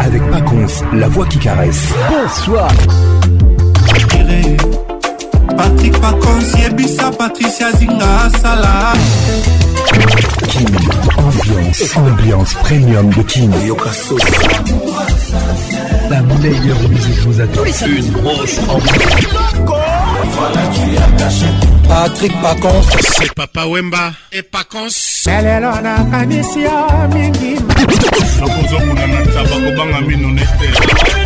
avec Paconce, la voix qui caresse. Bonsoir. Patrick Paconce, Yebisa, Patricia Zinga, Salah. Kim, ambiance, ambiance premium de Kim. La meilleure musique vous attend. Une grosse ambiance. voilà, tu as caché. Patrick Pacons c'est Papa Wemba et Pacons lelo nakanisi yo mingi nakozokuna na taba kobanga mino nete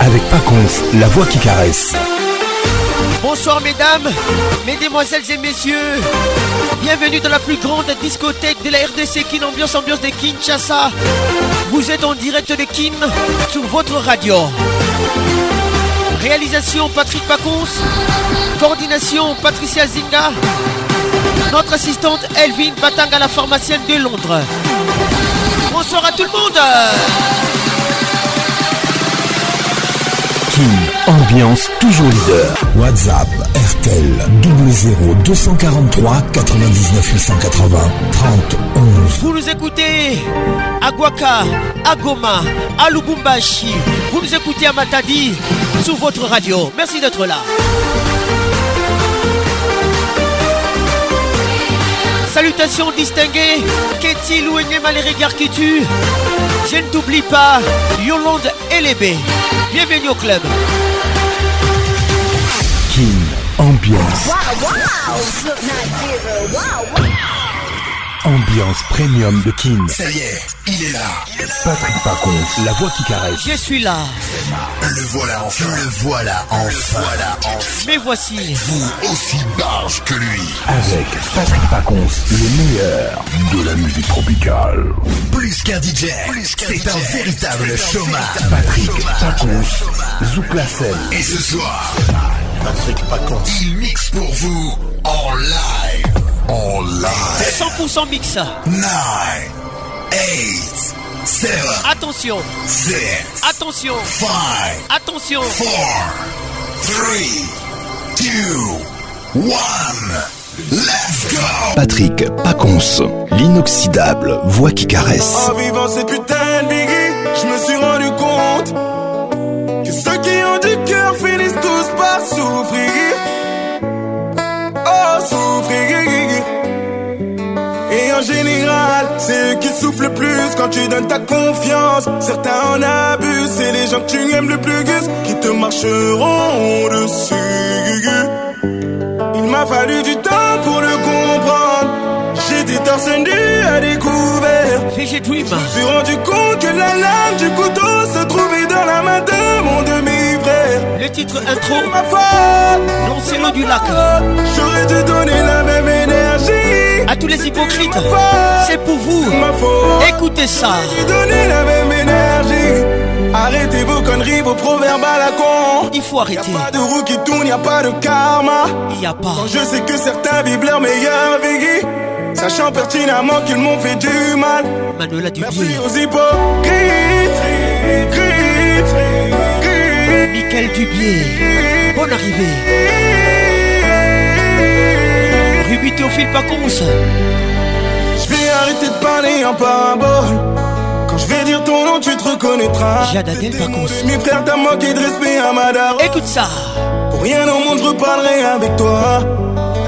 avec Paconce, la voix qui caresse. Bonsoir mesdames, mesdemoiselles et messieurs. Bienvenue dans la plus grande discothèque de la RDC Kin Ambiance Ambiance de Kinshasa. Vous êtes en direct de Kin sur votre radio. Réalisation Patrick Paconce. Coordination Patricia Zinga. Notre assistante Elvin Batanga, la pharmacienne de Londres. Bonsoir à tout le monde. Ambiance toujours leader. WhatsApp RTL 00 243 99 880 30 11. Vous nous écoutez à Guaca, à Goma, à Lubumbashi. Vous nous écoutez à Matadi sous votre radio. Merci d'être là. Salutations distinguées, Ketty et les regards qui Je ne t'oublie pas, Yolande b Bienvenue au club. Ambiance. Ambiance premium de King. Ça y est, il est là. Patrick Pacons, la voix qui caresse. Je suis là. Le voilà enfin. Le voilà enfin. voilà Mais voici. Vous aussi barge que lui. Avec Patrick Pacons, le meilleur de la musique tropicale. Plus qu'un DJ, c'est un, véritable chômage. Patrick Pacons, Zouk la Et ce soir. Patrick Pacons. Il mixe pour vous en live. En live. 100% mix. 9, 8, 7. Attention. 6. Attention. 5. Attention. 4. 3. 2. 1. Let's go Patrick Pacons, l'inoxydable voix qui caresse. En vivant ces putains de biggie, je me suis rendu compte ceux qui ont du cœur finissent tous par souffrir. Oh, souffrir. Et en général, c'est eux qui souffle le plus quand tu donnes ta confiance. Certains en abusent, c'est les gens que tu aimes le plus, qui te marcheront dessus. Il m'a fallu du temps pour le comprendre Personne nu a découvert. Je suis rendu compte que la lame du couteau se trouvait dans la main de mon demi-frère. Le titre intro. Ma faute. du lac. J'aurais dû donner la même énergie. À tous les hypocrites. C'est pour vous. Ma faute. Écoutez ça. donner la même énergie. Arrêtez vos conneries, vos proverbes à la con. Il faut arrêter. a pas de roue qui tourne, y a pas de karma. Y a pas. je sais que certains vivent leur meilleure vie. Sachant pertinemment qu'ils m'ont fait du mal. Manuela Merci aux hypocrites. Michael Dubier. Bonne arrivée. Ruby Théophile ça. Je vais arrêter de parler en parabole. Quand je vais dire ton nom, tu te reconnaîtras. pas con Mes frères, t'as manqué de respect à Madara. Écoute ça. Pour rien au monde, je reparlerai avec toi.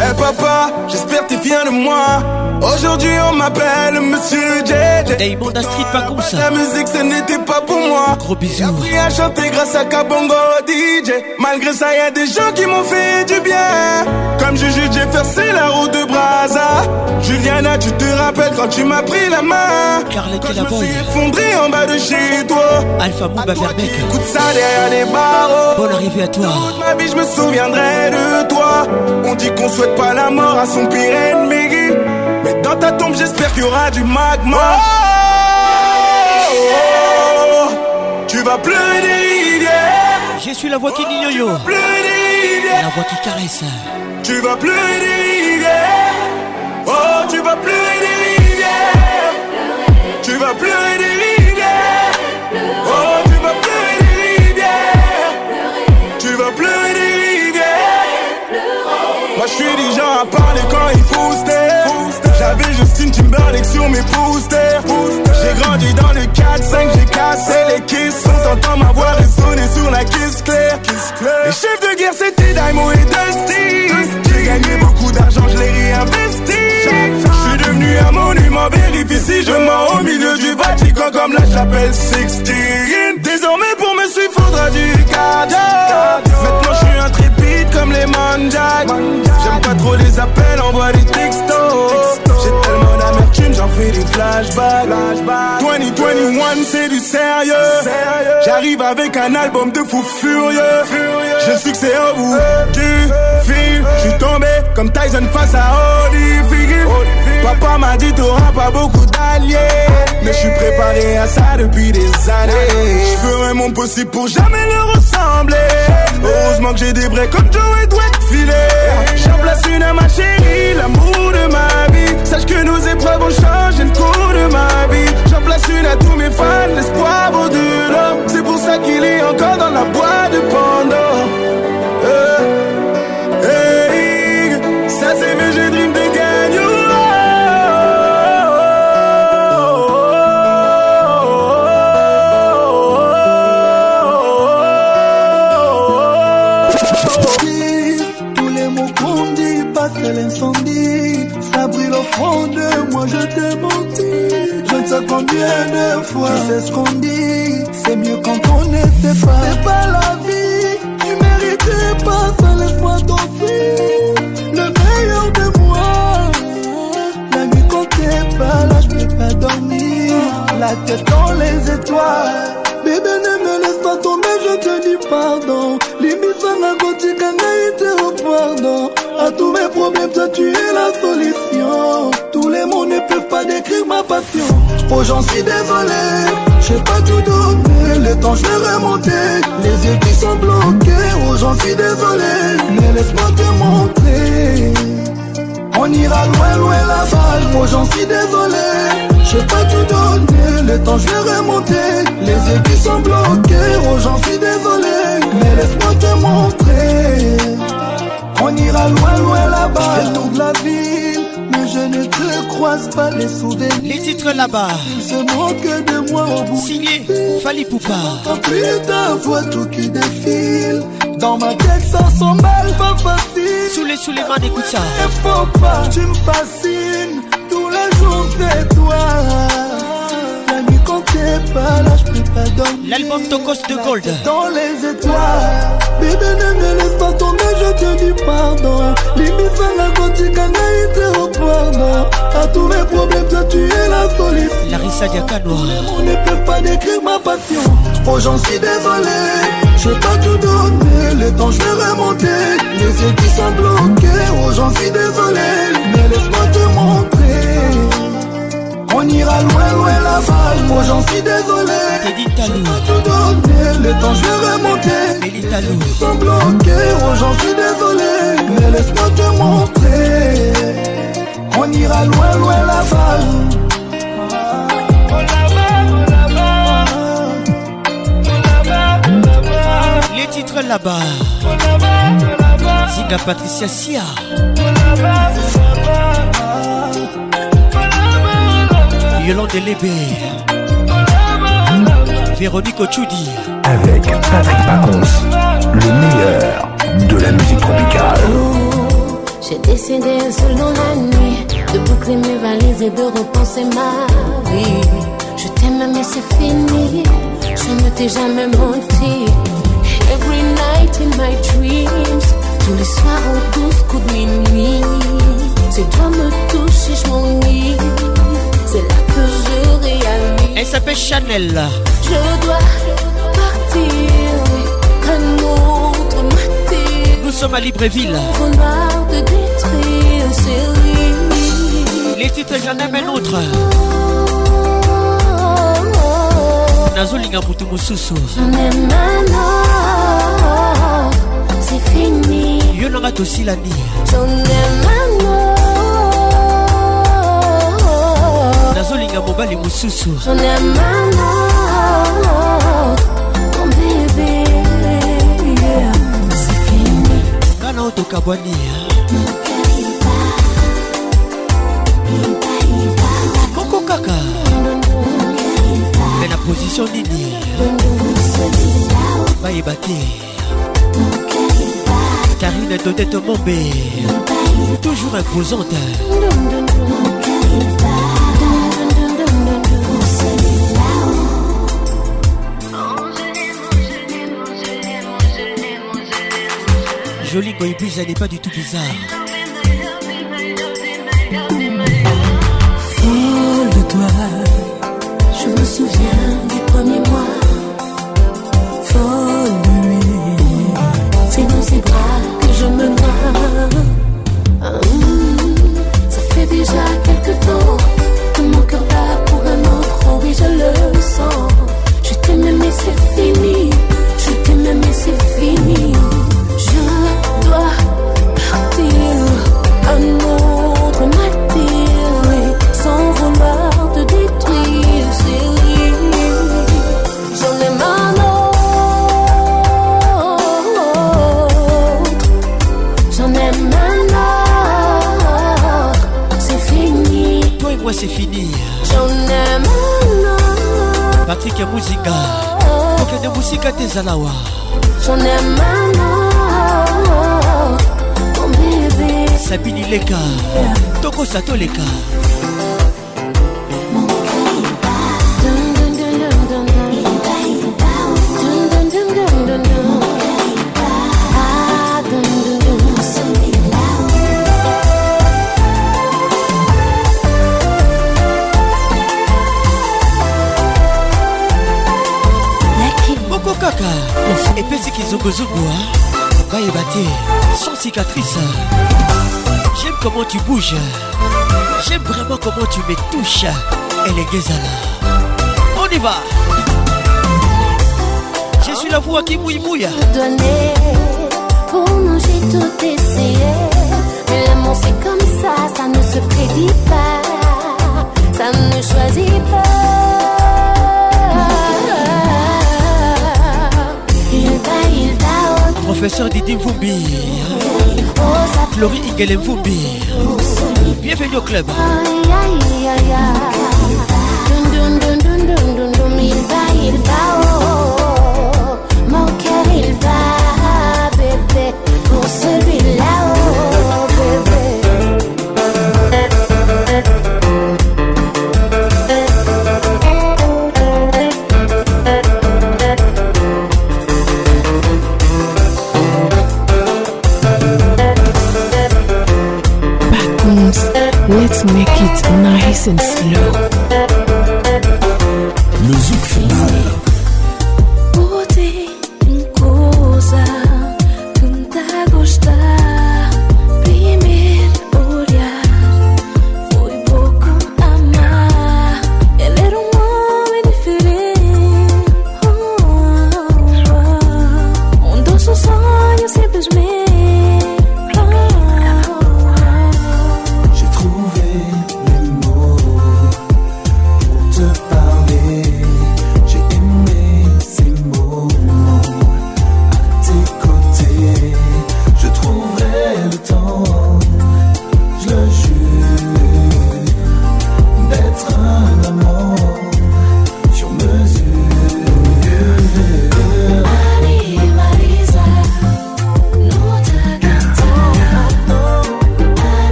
Eh hey papa, j'espère t'es viens de moi. Aujourd'hui on m'appelle Monsieur JJ. Street pas comme ça. La musique ce n'était pas pour moi. Gros bisous. J'ai appris à chanter grâce à Kabongo DJ. Malgré ça y a des gens qui m'ont fait du bien. Comme Juju percé la roue de Brazza, Juliana tu te rappelles quand tu m'as pris la main. Carlette quand je suis effondré en bas de chez toi. Alpha Mouba Verbeck. Écoute ça derrière les barreaux. Bonne arrivée à toi. Toute ma vie je me souviendrai de toi. On dit qu'on souhaite pas la mort à son pire ennemi. Mais dans ta tombe, j'espère qu'il y aura du magma. Oh, oh tu vas pleurer des rivières. Je suis la voix qui dit oh, yo-yo. La voix qui caresse. Tu vas pleurer des rivières. Oh, tu vas pleurer des rivières. Tu vas pleurer des rivières. Oh. quand il faut J'avais Justine Timberlake sur mes posters J'ai grandi dans le 4-5, j'ai cassé les kisses On t'entend ma voix résonner sur la kiss claire Les chefs de guerre c'était Daimo et Dusty J'ai gagné beaucoup d'argent, je l'ai réinvesti suis devenu un monument, vérifie si je mens Au milieu du Vatican comme la chapelle Sixtine Désormais pour me suivre faudra du cadeau J'aime pas trop les appels, envoie des textos fait Flashback. 2021, c'est du sérieux. J'arrive avec un album de fou furieux. Je suis c'est au bout euh, du euh, fil. Euh. suis tombé comme Tyson face à Holyfield. Papa m'a dit t'auras pas beaucoup d'alliés Mais je suis préparé à ça depuis des années Je mon possible pour jamais le ressembler Heureusement que j'ai des vrais comme Joe et Dwight Filet J'en place une à ma chérie, l'amour de ma vie Sache que nos épreuves ont changé j'ai le cours de ma vie. J'en place une à tous mes fans, l'espoir vaut de l'homme. C'est pour ça qu'il est encore dans la boîte de Pandore. ça c'est VG Dream de Gagnon. Tous les mots qu'on dit passent l'incendie, ça brûle au fond combien de fois Tu sais ce qu'on dit, c'est mieux quand on ne sait pas C'est pas la vie, tu méritais pas ça, laisse-moi t'offrir, Le meilleur de moi La nuit quand t'es pas là, je peux pas dormir La tête dans les étoiles Bébé ne me laisse pas tomber, je te dis pardon Limite ça m'a quand tu au pardon a tous mes problèmes, toi tu es la solution. Tous les mots ne peuvent pas décrire ma passion. Oh, j'en suis désolé, j'ai pas tout donné. Le temps, je vais remonter. Les yeux qui sont bloqués. Oh, j'en suis désolé, mais laisse-moi te montrer. On ira loin, loin la balle. Oh, j'en suis désolé. J'ai pas tout donné, le temps je vais remonter Les yeux qui sont bloqués, oh j'en suis désolé Mais laisse-moi te montrer on ira loin, loin là-bas. Je tourne la ville, mais je ne te croise pas les souvenirs. Les titres là-bas. Ils se moquent de moi au bout. Signé Fali Poupa. plus ta voix, tout qui défile. Dans ma tête, ça s'emballe pas facile. Sous les, sous les mains, écoute ça. faut pas, tu me fascines. Tous les jours, c'est toi. La nuit, quand t'es pas là, je peux pas L'album Tocos de Gold. Dans les étoiles. Bébé ne laisse pas tomber, je te dis pardon Limisanga kotika ngai te pardon A tous mes problèmes, toi tu es la solution Larissa Diakano On ne peut pas décrire ma passion Oh j'en suis désolé Je t'ai tout donné le temps je vais remonter Les yeux qui sont bloqués, oh j'en suis désolé Mais laisse-moi on ira loin, loin la bas Moi j'en suis désolé. J'ai pas tout donné, le temps je vais remonter. Ils sont bloqués, oh j'en suis désolé. Mais laisse-moi te montrer. On ira loin, loin là-bas. Les titres là-bas. Patricia Sia. Yolande Lébé. Véronique Ochudi. Avec Patrick Pacons, le meilleur de la musique tropicale. J'ai décidé seul dans la nuit de boucler mes valises et de repenser ma vie. Je t'aime mais c'est fini, je ne t'ai jamais menti. Every night in my dreams, tous les soirs au douze coups de minuit, c'est toi me touche et je m'ennuie. C'est là que je réalise. Elle s'appelle Chanel. Je dois partir un autre matin. Nous sommes à Libreville. De détruire, Les titres j'en aime un autre. Nazolinga pour un Moussousou. J'en aime un autre. C'est fini. Yonora Tossilani. J'en aime un ya mobali mosusu ngana otokabwani moko kaka me na position nini bayeba te karine dodete mombe toujours imposante jolie Goibus, n'est pas du tout bizarre. Folle de toi, je me souviens des premiers mois. qu'ils ont au epesi va y bâtir sans cicatrice J'aime comment tu bouges. J'aime vraiment comment tu me touches. elle les Gézala. On y va. Je suis la voix qui mouille mouille. Donner, pour nous j'ai tout essayé. Mais l'amour c'est comme ça, ça ne se prédit pas. Ça ne choisit pas. Il va, il va. Professeur Didi Mvoubi. Florie Igelemfoubi Bienvenue au club Il va, il va, Mon cœur il va, bébé Pour celui-là, make it nice and slow.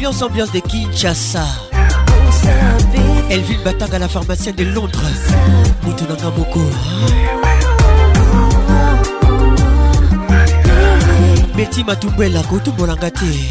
Ambiance, ambiance de Kinshasa. Elle vit Batanga, la pharmacienne de Londres. Moutounanga Boko. Betty Matumbela, Kotumbolangate. Hein?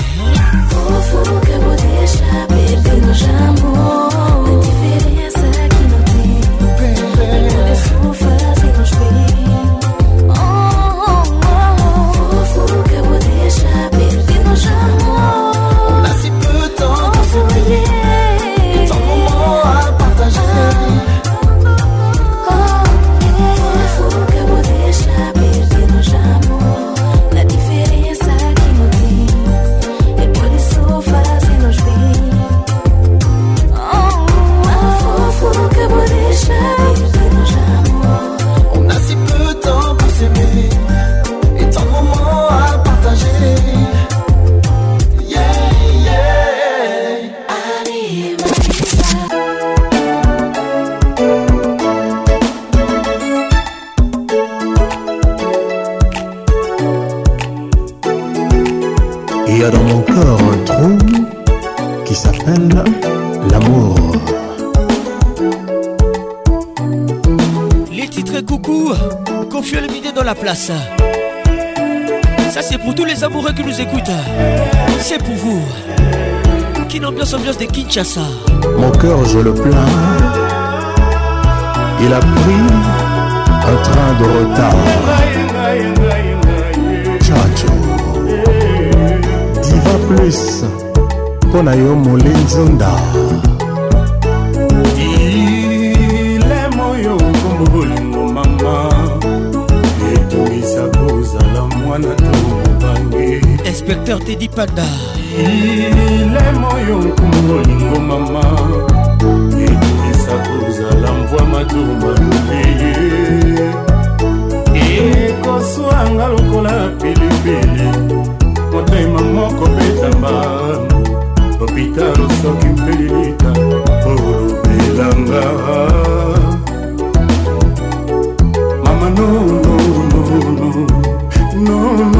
Mon cœur, je le plains. Il a pris un train de retard. Chacho. Diva plus. molin lindzonda. Il est moyo comme mon maman Et tout ça pose à la moine à tout. Inspecteur Teddy pada ilemo oyo olingo mama ekokisa kozala mvwa matuba lobeye ekoswanga lokola pilipili motema moko betamba hopitalo soki mpelilita olobelanga mama nononono no, no, no.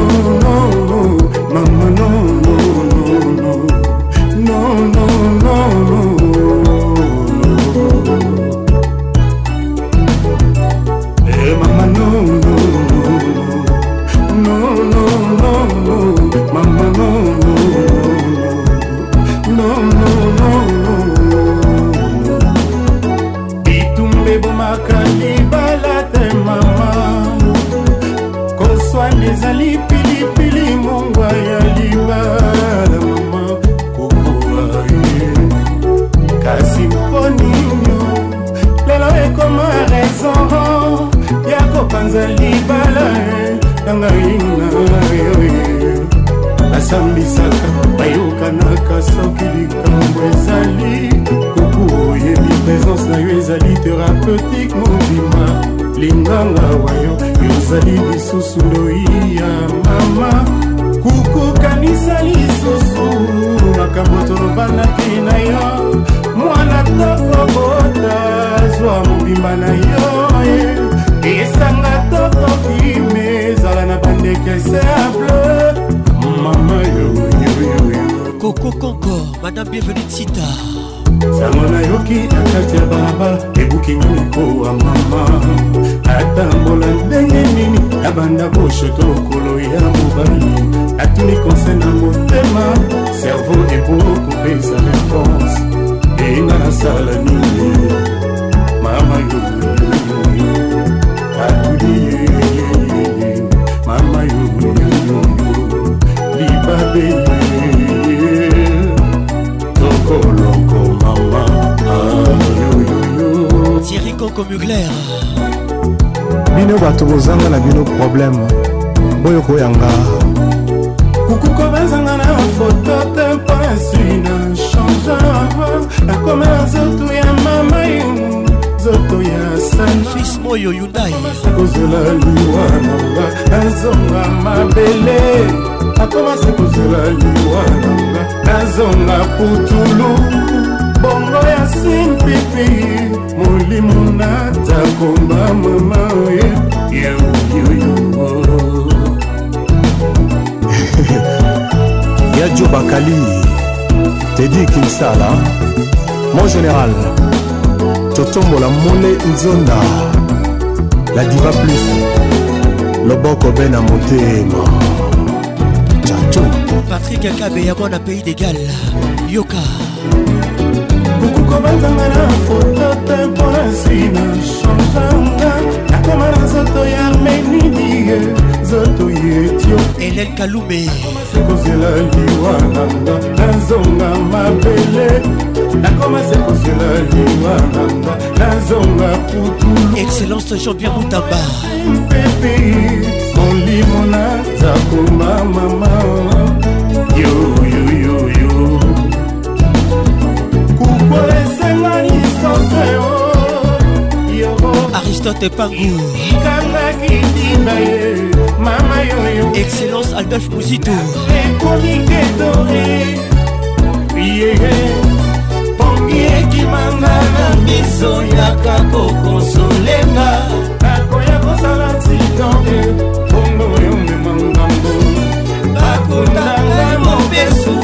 madame bienvenue tita sango nayoki na kati ya balabala ebuki ngamikowa mama atambola ndenge nini nabanda boshoto okolo ya mobali natuni konse na motema servo ebokopesa reponse eyinga nasala nini mama yoyoyo atuli mama yoyoyo libabe koko mugler bino bato bozanga na bino probleme oyo koyanga kokukobanzanga na bafoto te mpasi na changeur nakomela nzoto ya mama yo nzoto ya sanfis moyo yudai kozela liwa nanga nazonga mabele akomasi kozela liwa nanga nazonga putulu bongo ya simpipi bimona takomba mama ya okioyongo yadio bakali tedi kinsala mon général totombola mole nzonda la diva plus loboko be na motema tato patrik akabe ya mwana pays d'égal yoka okobanzanga na foto te mpona nsina changanga nakoma na nzoto ya armenidie nzoto ya etiopie elel kalume sekozela liwa nanga nazonga mabele nakoma sekozela liwa nanga nazonga putulu excellence jean-pierre mutamba mpepi molimo naza koma mama yo aristote pangu excellence adolphe muzito pongi ekimanga na miso yaka kokonsolenga nakoya kosala titange bongo oyo mema ngambo bakotanga mobesu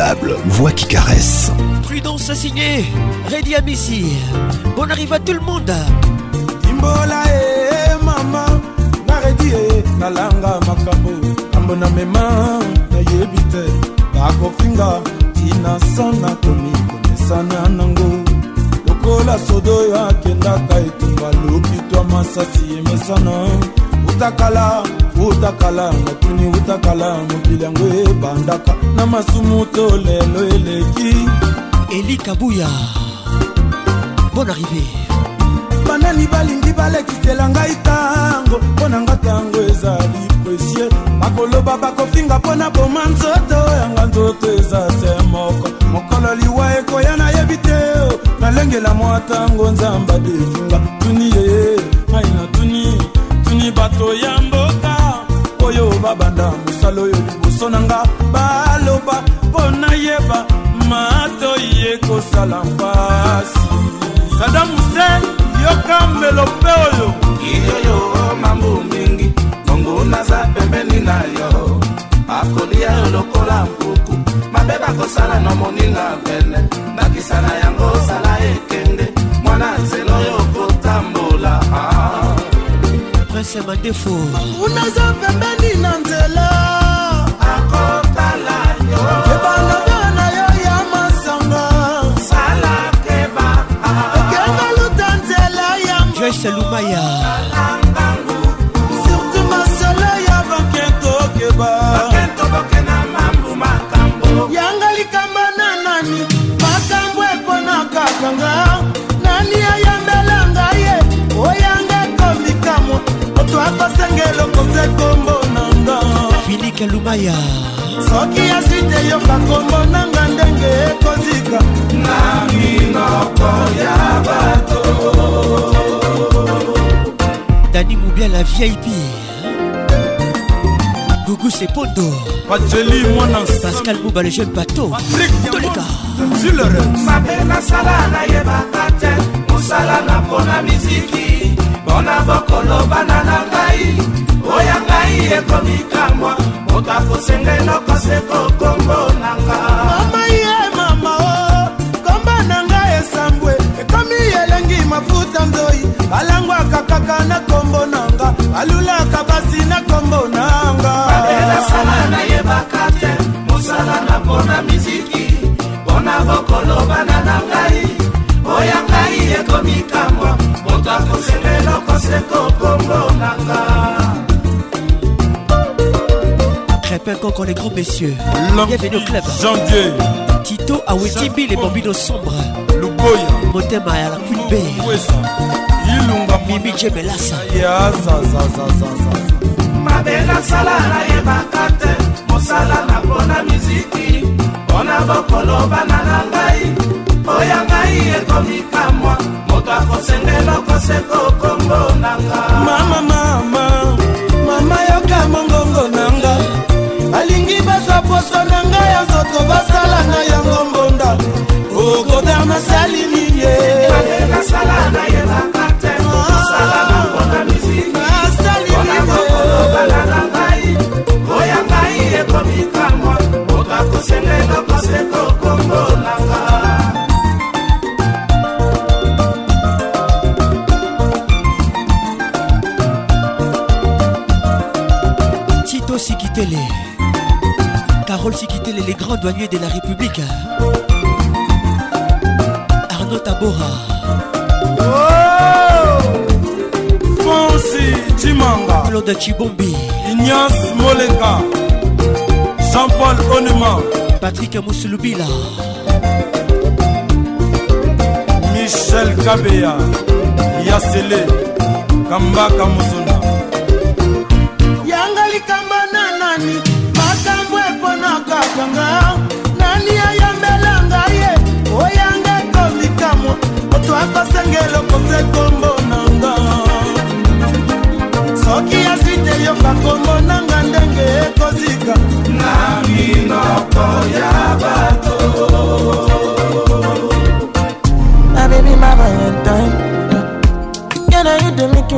redoutable, voix qui caresse. Prudence assignée, Ready à Messi. Bon arrive à tout le monde. Imbola e mama, na Ready e na langa makambo. Ambo na mema na yebite, bakofinga tina sana komi konesana nango. Lokola sodo oyo akendaka etumba lokitwa masasi emesana utakala utakala mokini utakala mokili yango ebandaka na masumu to lelo eleki eli kabuya bon arrivé banani balingi balekisela ngai ntango mpo na nga ntango ezali presie bakoloba bakofinga mpo na boma nzoto yanga nzoto eza se moko mokolo liwa ekoya nayebi te nalengela mwa ntango nzamba definga tuni ye ngai na tuni tuni bato yambo oyo babanda mosala oyo liboso na nga baloba mpo nayeba matoi ekosala mpasi sada muse yoka mbelope oyo iyoyo mambu mingi bongo naza pembeni na yo akolia yo lokola mpuku mabe bakosala na moninga pene nakisa na yango osala ekende mwana nzela se madefo unaza pembeni na nzela akotala yo ebanodo na yo ya masanga salakeba okenga luta nzela ya joyce lumaya elokoza kombo na nga filike lubaya soki asite yoka kombo na nga ndenge ekozika na minoko ya bato dani mobia la vip gugu sepondo pajeli mwana pascal buba le jeune bateau toleka zulere mabe nasala nayebaka te mosala na mpona miziki mpo na bokolo bana na ngai oya ngai ekomikamwa moto akosenga enokose kokombo na nga mama ye mama o komba na ngai esambwe ekomi elengi mafuta nzoi alangwaka kaka na kombo na nga alulaka basi na kombo na nga adelasala nayebaka te mosala na mpona miziki mpona bokolobana na ngai oya ngai ekomikamwa moto akosepela koseko kombo nanga Crépin encore les grands messieurs. Bienvenue au club. Janvier. Tito Awetibi, les bambinos sombres. Lugoya. Motema à la Kulbe. Mimi Djebelasa. Ah, mabe nasala nayebaka te mosala na mpona miziki mpona bokolo bana na ngai oya ngai ekomikamwa moto akosengela okoseka okombo nanga mama mama mama yoka mongongo nanga alingi bazwa poso na ngai ya nzoto basala na yango mbonda okoder nasali niye nasala na yebaka te osala na mbonda ah, miziki ona kokoloba na ngai oya ngai ekomikamwa moto akosengela okoseka okombo Carole Sikitele, les grands douaniers de la République Arnaud Tabora oh! Fonsi Chimanga Claude Chibombi Ignace Molenka Jean-Paul Oneman Patrick Lubila, Michel Kabea Yassele Kamba Mouzouna moto na Baby, now you do make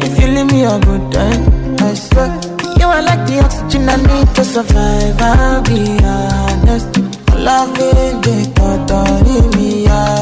If you leave me a good time, I swear. You are like the oxygen I need to survive. I'll be honest. Loving the thought of me, yeah.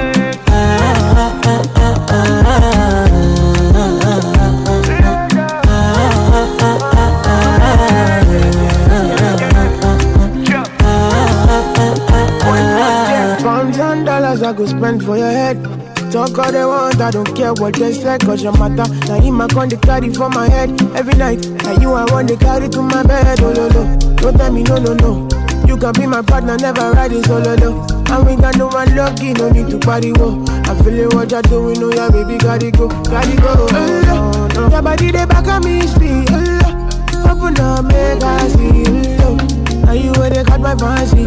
go spend for your head. Talk all they want, I don't care what they say, cause your matter. Now him I con they carry for my head every night. Now you I want they carry to my bed, oh no no. Don't tell me no no no. You can be my partner, never ride it solo no. And we got no one lucky, no need to party wo. i feel feeling what you're doing, know oh, your baby, gotta go, gotta go. Oh, no. Your body they back of me, speed. Oh, open up, make I see. Oh, now you where they got my fancy.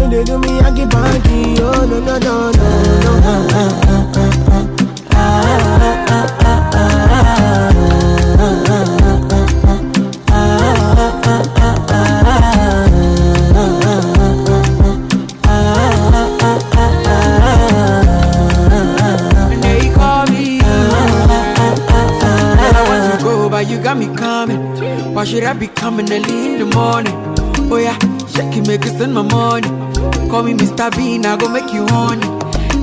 No, they do me, I give party. Oh, no, no, no, no, no. You got me Why should I be coming early in the morning? Oh yeah, shake make it send my money. Call me Mr. Bean, I go make you honey.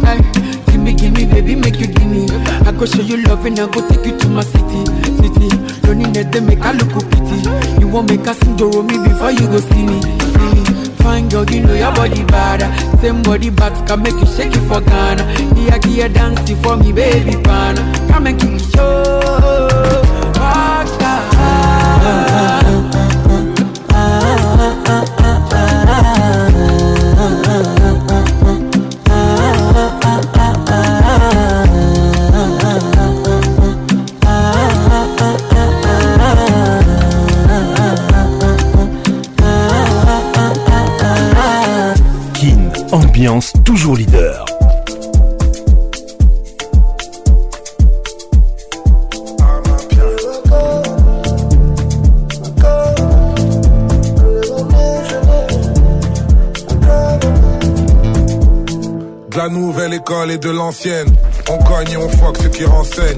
Hey, give me, give me, baby, make you give me. I go show you love and I go take you to my city, city. Don't Loneliness they make I look pity. You won't make us enjoy me before you go see me, see me. Fine girl, you know your body bad. Same body back can make you shake it for Ghana. Here, here, dance for me, baby, pana. Come and give me show. Rockstar. toujours leader. De la nouvelle école et de l'ancienne. On cogne et on foque ce qui renseigne.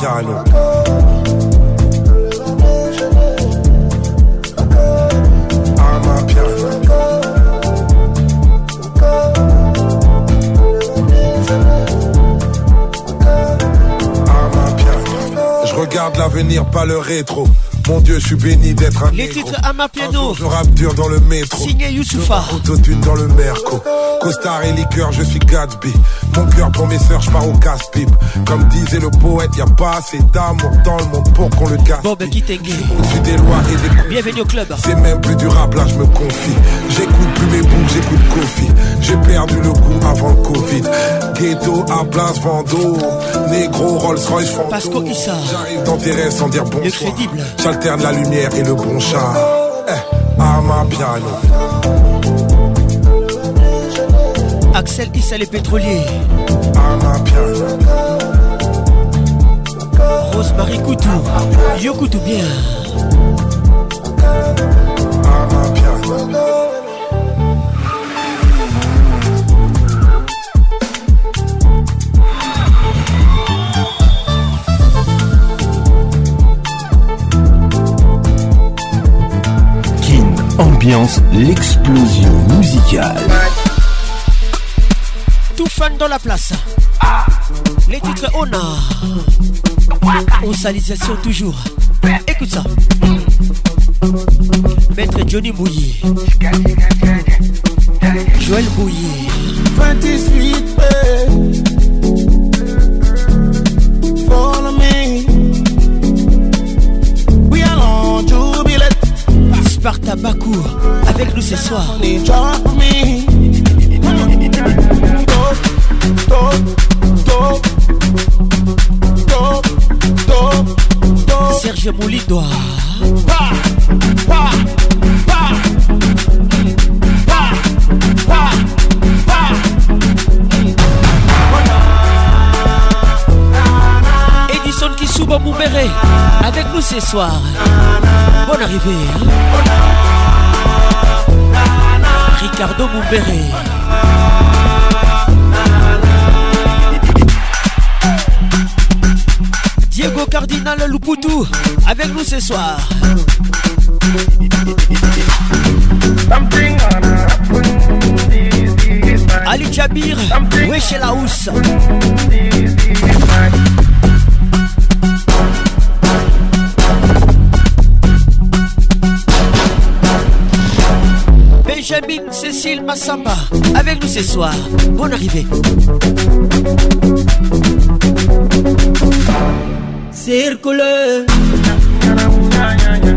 Ah, ah, je regarde l'avenir, pas le rétro. Mon Dieu, je suis béni d'être un je rappe dur dans le métro. Signé Youssoufa. Autotune dans le merco. Costard et liqueur, je suis Gatsby. Mon cœur pour mes soeurs, je pars au casse-pipe. Comme disait le poète, y a pas assez d'amour dans le monde pour qu'on le casse. Bob Kitenge. des lois et des conflits. Bienvenue au club. C'est même plus durable, là je me confie. J'écoute plus mes boucles, j'écoute Kofi. J'ai perdu le goût avant le Covid. Ghetto à place Vendôme. Négro, Rolls-Royce, fantôme. Pasco Issa. J'arrive dans tes rêves sans dire bon J'alterne la lumière et le bon chat. Axel Issa les pétroliers. piano. Rosemary Coutou. Yo Coutou bien. ambiance l'explosion musicale. Tout fan dans la place. Les titres Honor. On salisation toujours. Écoute ça. Maître Johnny Bouilly. Joël Bouilly. 28 avec nous ce soir. Serge Moulidois. Edison souvent Moubéré avec nous ce soir. Bonne arrivée. Ricardo Mumbere. Diego Cardinal Loupoutou, avec nous ce soir. Ali Jabir, Wesh housse. Cécile Massamba avec nous ce soir. Bonne arrivée. Circule.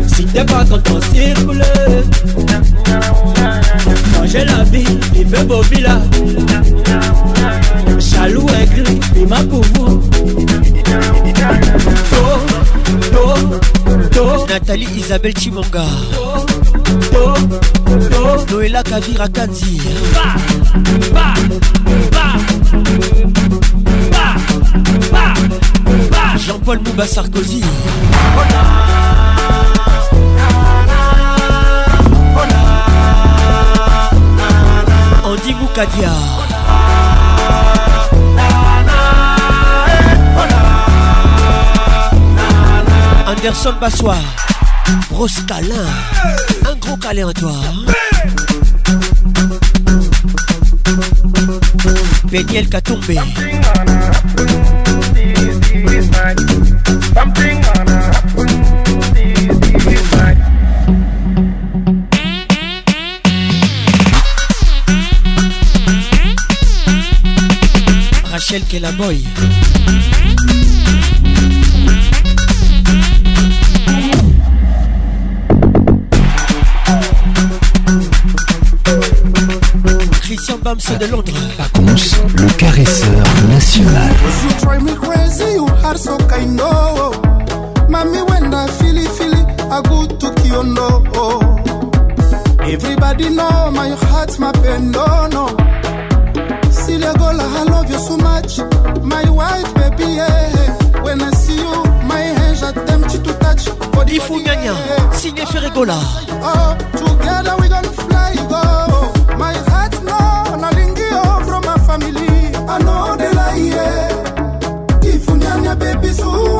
Si t'es pas content, circule. Manger la vie, beau villa. Chalou et gris, il m'a pour Nathalie Isabelle Chimonga. Noëlla Kavira Kanzi Jean-Paul Mouba Sarkozy Andy Moukadia Anderson Bassoir Brosse un gros câlin à toi. Rachel hein. qu'a tombé. Rachel boy comme ceux de Londres. Paconce, le caresseur national. Oh. Mami wenda to fili no oh Everybody know my heart, my pen no no Celia Gola I love you so much My wife baby yeah. When I see you my hands j'attends to touch Body Ifu signe signé Ferregola Oh together we gonna fly go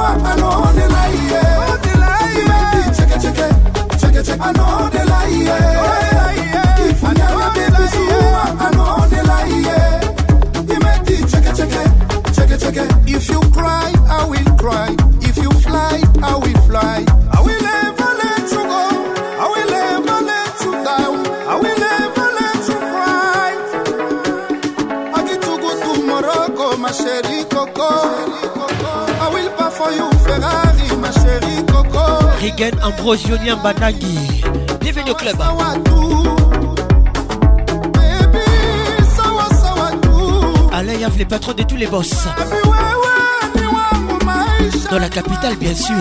I know they lie, yeah. Oh, they lie, Check it, check it, check it, check I know they lie, If You make it, check it, check it, check it, check it. If you cry, I will cry. If you fly, I will fly. for you Ferrari ma chérie Coco Rigen Ambrosio Banagi Bienvenue au club Alain Yav, les patrons de tous les boss Dans la capitale bien sûr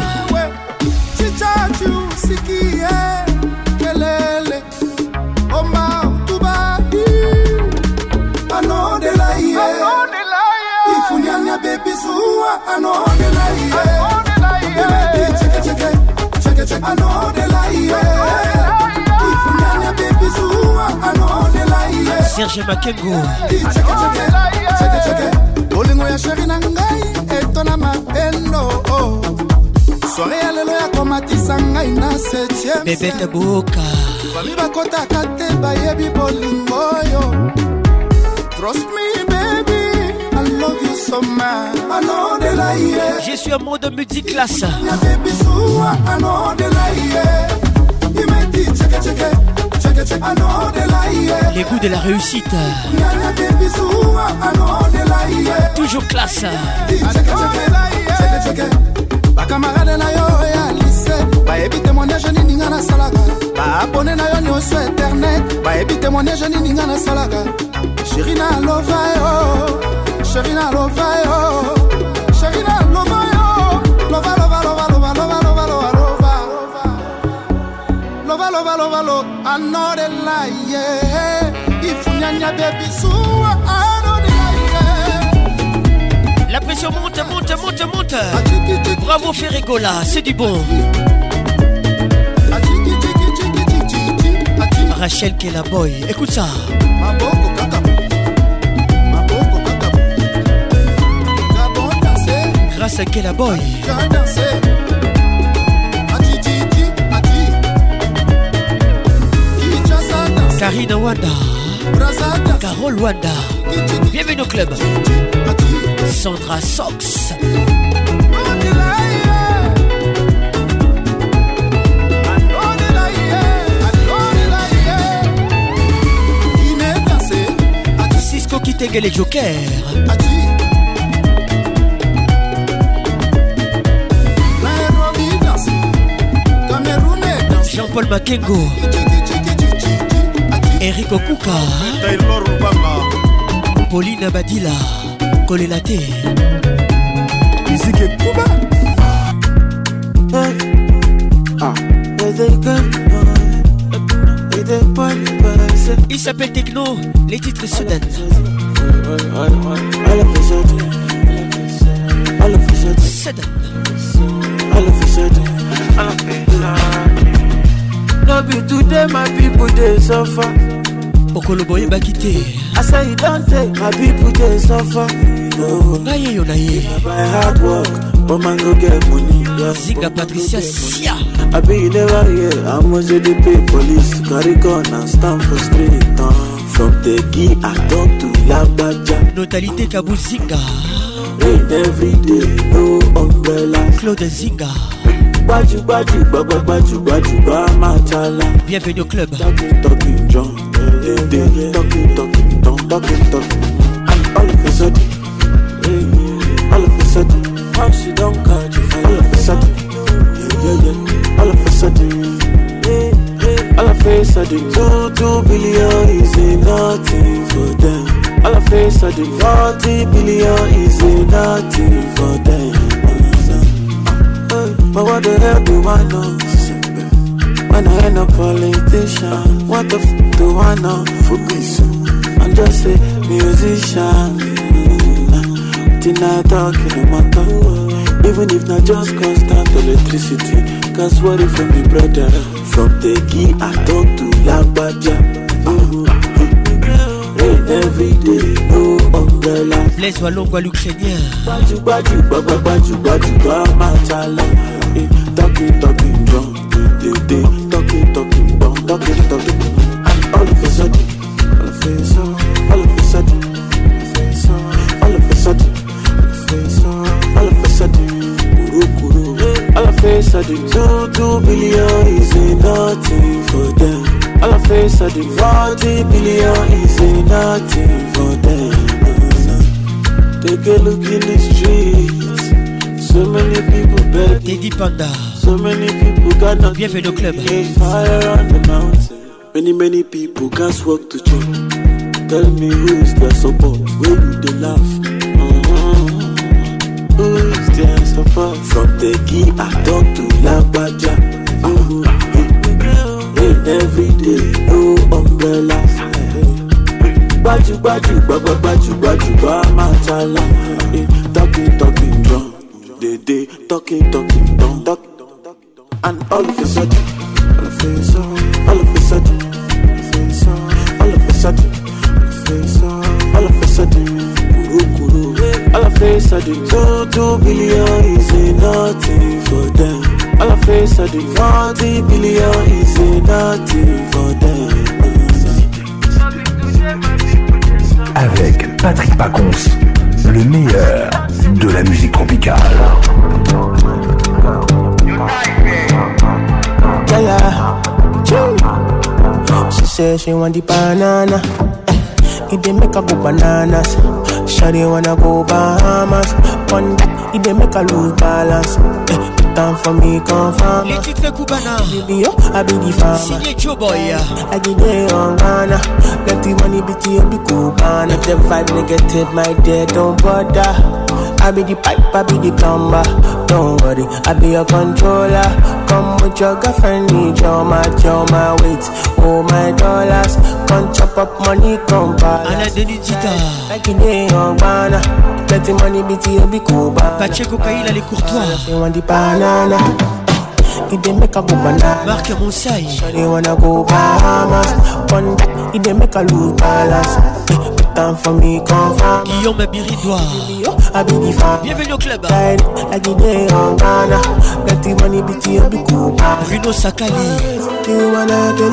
I know the lie, yeah. You make me check it, check it, check it, check it. I know the lie, yeah. If you know your baby zoo, I know the lie, yeah. Serge Makengo. Check it, check it, check it, check it. Bolingo ya sheri na ngai, etona mapendo. Oh. Soirée ya lelo ya komatisa ngai na 7e. Bébé Taboka. Bami bakotaka te bayebi bolingo yo. Trust me, Je suis un mode musique classe. Les de la réussite. Toujours classe chérie na lova yo chérie na lova yo lova lova lova lova lova lova lova lova lova lova lova lo anore la ye ifunyanya baby suwa anore la ye La pression monte monte monte monte ah, Bravo Ferrigola c'est du bon Rachel boy, écoute ça Maboko C'est Thomas Boy ah, ah, Karina Wanda, Carole Wanda, bienvenue au club. Ah, Sandra Sox. Cisco qui les jokers. Jean-Paul Makengo Eric Okuka Pauline Badila Kolelate Musique Kuba ah. Il s'appelle Techno, les titres sont no be today my people dey suffer okolobo oyebaki te asa e don take my people dey suffer oh, ngai eyo na ye oh, zinga oh, patricia sia abi you never hear how much you dey pay police carry gun and stand for street uh. from tegi atom to lagbaja notalité kabuzinga rain every day no umbrella claude zinga Bienvenue au club. All I face I did two, two billion is nothing for them. All I face I did forty billion is nothing for them. But what the hell do I know? When I ain't a politician, what the f do I know? Focus, I'm just a musician. Tina talking about what. Even if not just constant electricity, cause what if from the brother? From the key I talk to Labaja. Everyday, no umbrella. Bless Walongwa Luke Shenya. Baju, baju, baba, baju, baju, baba, chala a a a a a two two billion is nothing for them. a forty billion is nothing for them. Take a look in the street. many people begging Teddy Panda So many people got nothing Bienvenue au club Fire on the mountain Many many people can't walk to church Tell me who is their support Where do they laugh? Mm-hmm. Who is their support? From the key I talk to Lagbaja mm-hmm. Rain every day, no umbrellas gbajúgbajù gbagbagbajú gbajúgba máa ta la talking talking drum. talking, talking, don't talk. And all of a sudden, all of a sudden, all of a sudden, all of a sudden, all of a sudden, kuru kuru, all of a sudden, two two billion is nothing for them. All of a sudden. she want the banana. Eh, it make her go bananas. Shawty wanna go Bahamas. One that it make her lose balance. Eh, Time for me, confirm. Legit Kubana. Baby, yo, I be the farmer. Signé Choboy. I get there on Ghana. Plenty money, bitch, you be Kubana. If the vibe negative, my dear, don't bother. I be the pipe I be the plumber. Don't worry, I be your controller. Come with your girlfriend, need your match, your my weight. Oh my dollars, come chop up money, come And balance. Ana digital. Like in the young banana. Getting money, BT, you be cool. Pacheco Kaila, les courtois. You want the banana. It dey make a good banana. Marc Monsai. Shawty wanna go Bahamas. One day, it dey make a lose balance. Time for me, come Guillaume Biridois. I be the fan. Bienvenue au club. La Guinée en Ghana. Plenty money, bitty, I be cool. Bruno Sakali.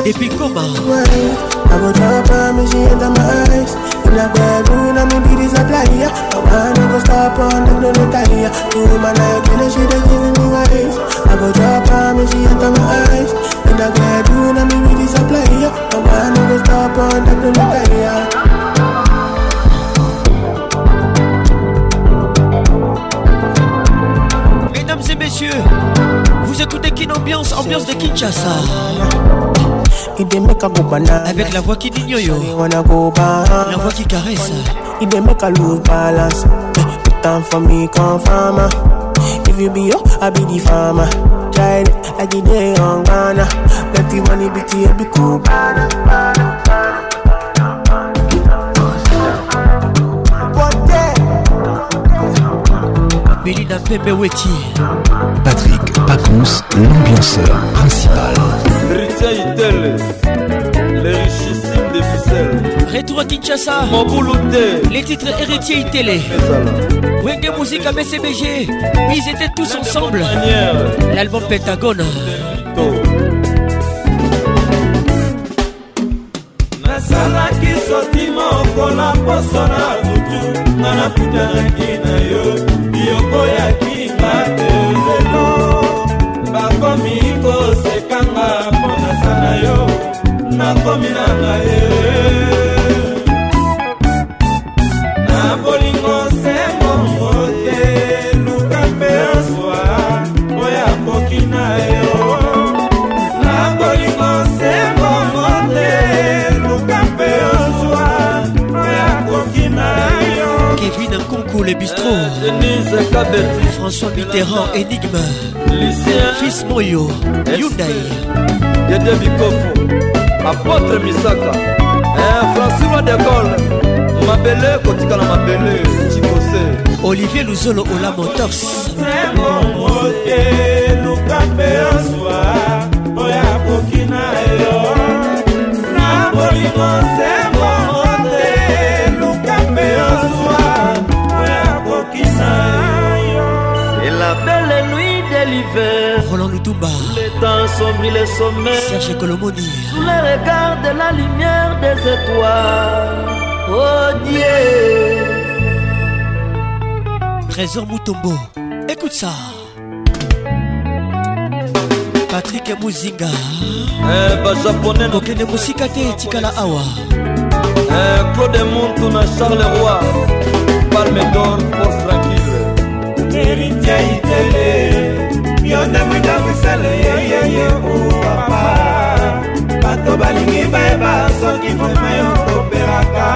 Et puis comment? I go drop her, me she enter my eyes. In a bedroom, I me be the supplier. I wanna go stop on them, no no You Two my get and she dey giving me eyes. I go drop her, me she enter my eyes. In a bedroom, I me be the supplier. I wanna go stop on them, no no tire. Vous écoutez qui ambiance ambiance de Kinshasa. Avec la voix qui dit la voix qui caresse. Il me make a low balance. Put for me If you be yo, I be the farmer. Child, I did a young man. Let the money be to be cool. What day? Billy da Pepe Paconce, l'ambianceur principal. Les richissimes des ficelles. Retour à Kinshasa. Les titres héritiers télé. Wenge Musique à BCBG. Ils étaient tous ensemble. L'album Pentagone. nasalaki soti mokola poso na butu nga nakutanaki na yo biyoko yaki na komi na ngai Bistro François Mitterrand Enigma Fils Moyo Hyundai Yede Bikofo Apôtre Misaka eh, Francis wa de Gaulle mabele kotikala mabele tikose olivier luzolo ola motors luka mpe ozwa oya kokina yo na bolingo nsembo l'hiver. Roland Lutumba. Les temps sombres, les sommets. Serge Colomoni. Sous les regards de la lumière des étoiles. Oh Dieu. Trésor Moutombo. Écoute ça. Patrick Muzinga. Eh, bah, japonais. Un Musika japonais, Tikala Awa. Eh, Claude Montuna, Roi. Palme d'or, force tranquille. Héritier yo nde mwinda bwisele yeyeye o papa bato balingi bayeba soki vrema yo operaka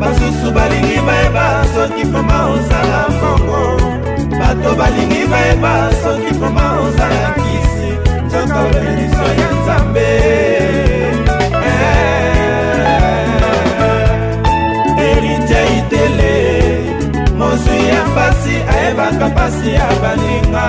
basusu balingi bayeba soki vrema ozala mbongo bato balingi bayeba soki vrema ozala kisi nzoka obeliso ya nzambe erite eh. itele mozwi ya mpasi ayebaka mpasi ya baninga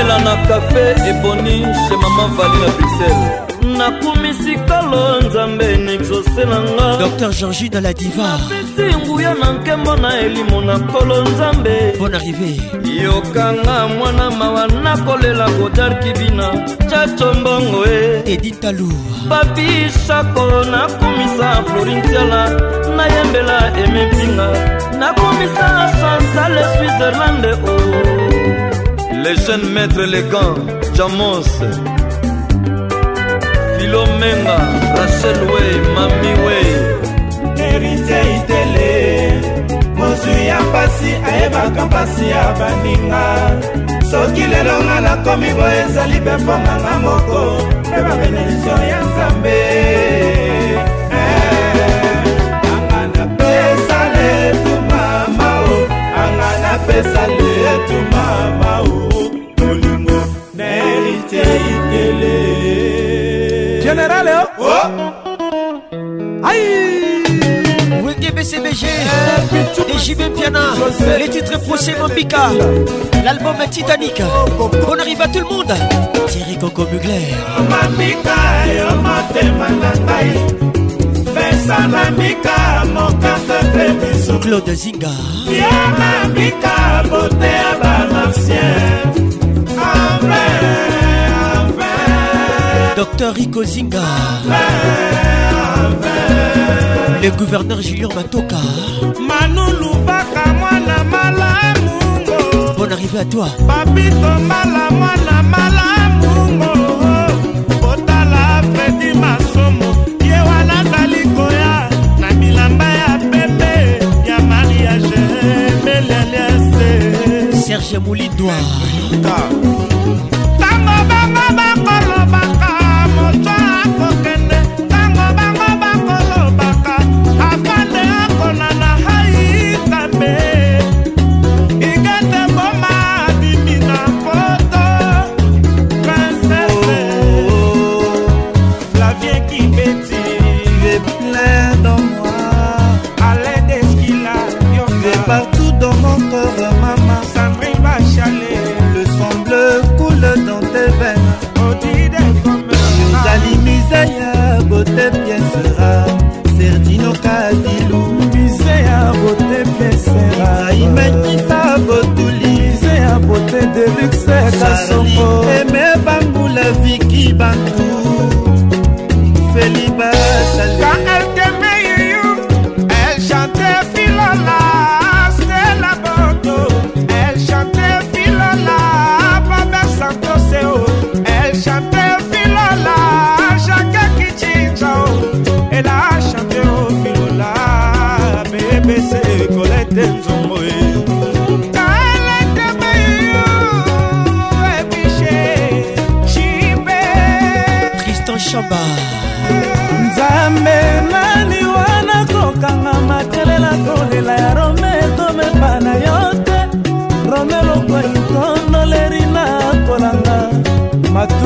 komela na kafe eboni che mama vali na bruxelles nakumisi kolo nzambe nexoselanga dr georgi de la diva napesi nguya na nkembo na elimo na kolo nzambe bon arrivé yokanga mwana mawa nakolela godar kibina caco mbongo e editalu papi shako nakumisa florintiala nayembela emepinga nakumisa chantal switzerlande o oh. les jeunes maîtres élégants, Jamos, Philomenga, Rachel Way, Mami Way. héritier itele mozwi ya mpasi ayebaka mpasi ya baninga soki lelo nga nakomi boye ezali mpe mponganga moko mpe babenedikio ya nzambe pesale eh, tu mama o anga na pesale Général, hein? oh. Aïe BCBG, eh, Piana, les titres procès Mambika, l'album Titanic. Oh, On arrive à tout le monde. Thierry Coco Mugler. Claude Zinga. Docteur Rico Zinga Le gouverneur Julien Matoka Manu Lubaka mwana mala mungo Bonne arrivée à toi Papito mala mwana mala mungo Botala Freddy Masomo Ye wana zali koya Na bilamba ya pepe Ya mariage Mele aliase Serge Moulindwa Tango bango bakolo Esas son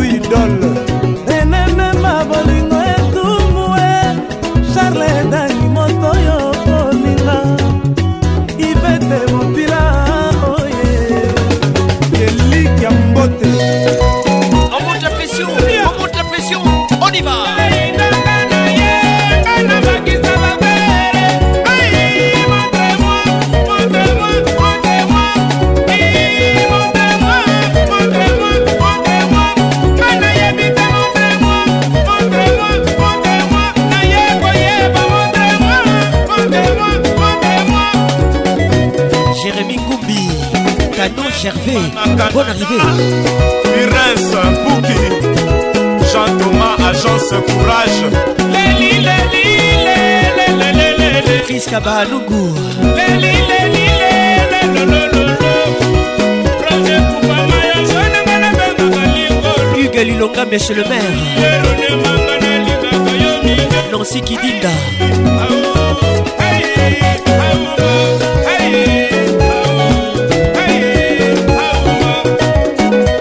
we done bonne arrivée. Bouki, Jean Thomas, Agence Courage. le maire. Nancy Kidinda.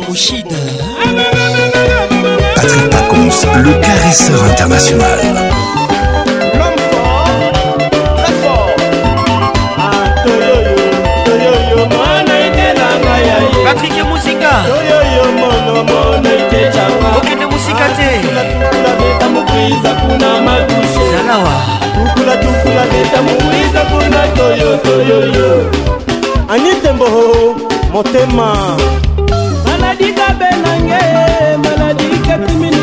papa Mouchid Patrick Pacons, le caresseur international L'homme fort, très fort Patrick Moussika okende mosika te zalawa anite mboho motema mabe na nge maladi katimi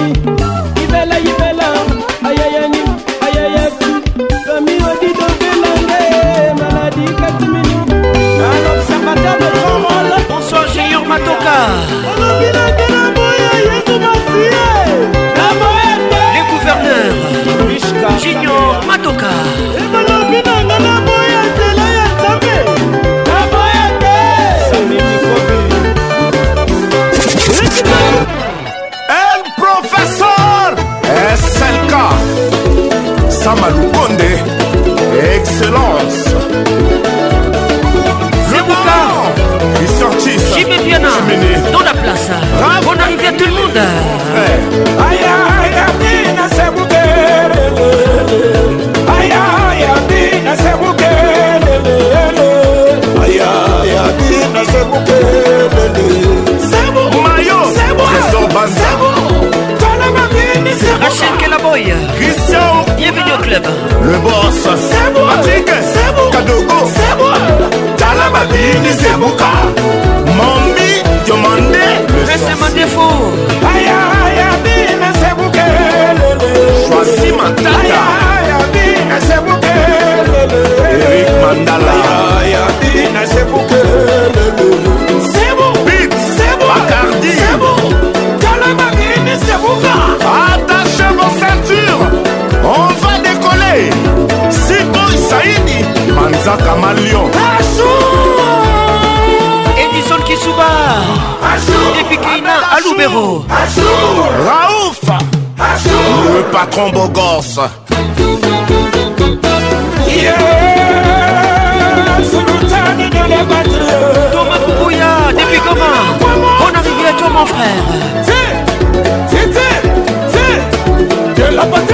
Ghana. Aya aya bi na sebukele. Aya aya bi na sebukele. Aya aya bi na sebukele. Sebu mayo sebu sebu sebu. Kalama bi ni sebu. Achille Kelaboya. Christian. Bienvenue au club. Le boss. Sebu. Patrick. Sebu. Kadogo. Sebu. Kalama bi ni sebuka. Mombi. Demandez. Laissez-moi défaut. joasi matata erik mandala bacardi attachez vos ceintures on va décoller siboy saidi manzaka malion edison kisuba epikeina alubero raoul Le patron beau gosse. Yeah, de la patrie. Thomas Koukouya, depuis comment On arrive à toi mon frère. C'est, c'est, c'est, de la patrie,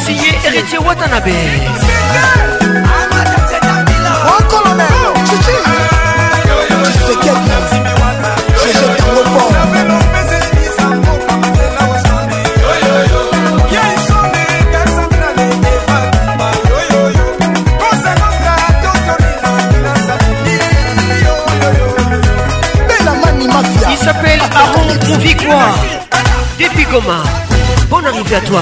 signé héritier Watanabe. Oh colonel, chichi. Tu sais qu'il y a Je jette un report. Il s'appelle Aaron Convicois depuis Goma. Bonne arrivée à toi.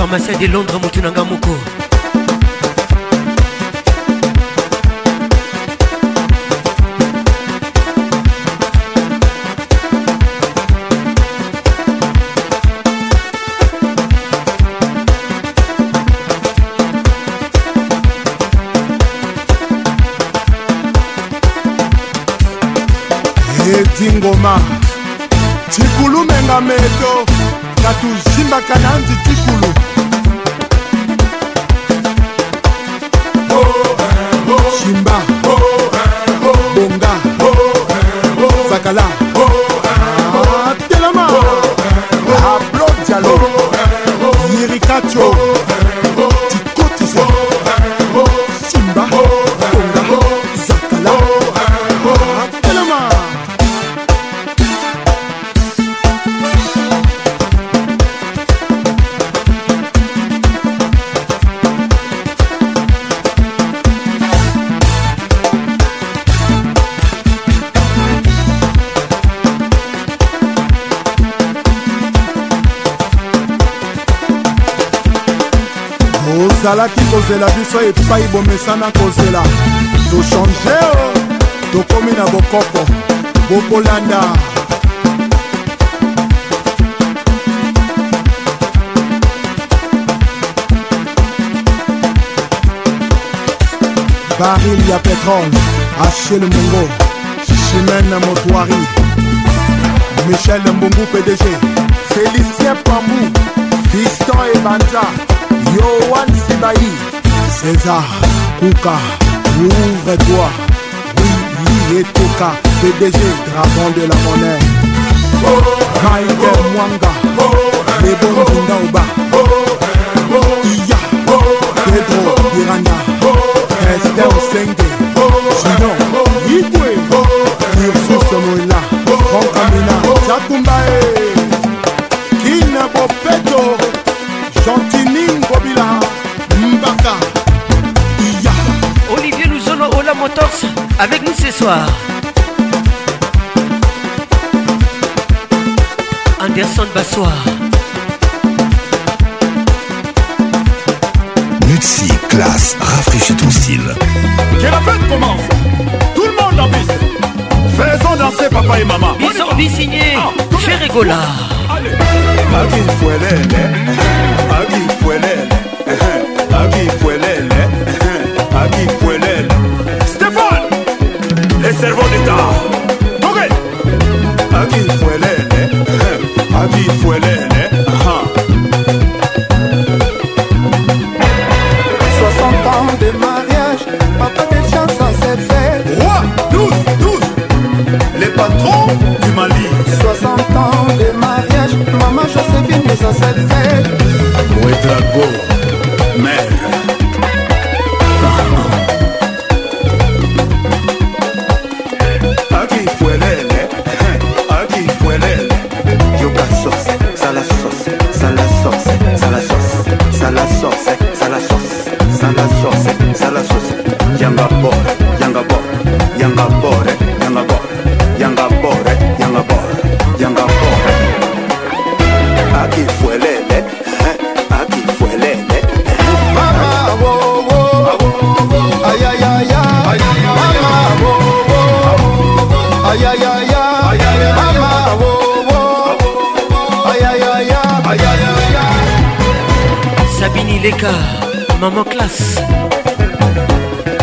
pharmacien de londres motu na nga moko epai bomesana kozela tochange oh, tokomi na bokoko bokolanda baril ya petrole achel mongo chimene motoari michel mbungu pdg félicien pambou fiston ebanja yoan sibai César, Kouka, l'ouvre-toi. Oui, et Toka, PDG, dragon de la monnaie. Raider Mwanga, les bons Ndauba. Iya, Pedro Piranha, Esther Senge, Gino, Yipwe, Ursus Moïla, Franck Amina, Chatumbae. avec nous ce soir. Anderson Bassoir. Nutsy, classe, rafraîchis ton style. Que la fête commence. Tout le monde en piste. Faisons danser papa et maman. Ils bisignés, fais signé Agui Rigola. Agui Agi Fuelele. Agui Fuelele. Agui Fuelele servant d'État. Ok. 60 hein. hein. ans de mariage, papa quelle chance à cette fête Roi, 12, 12, les patrons du Mali. 60 ans de mariage, maman je bien mais ça s'est fait. ileka mama classe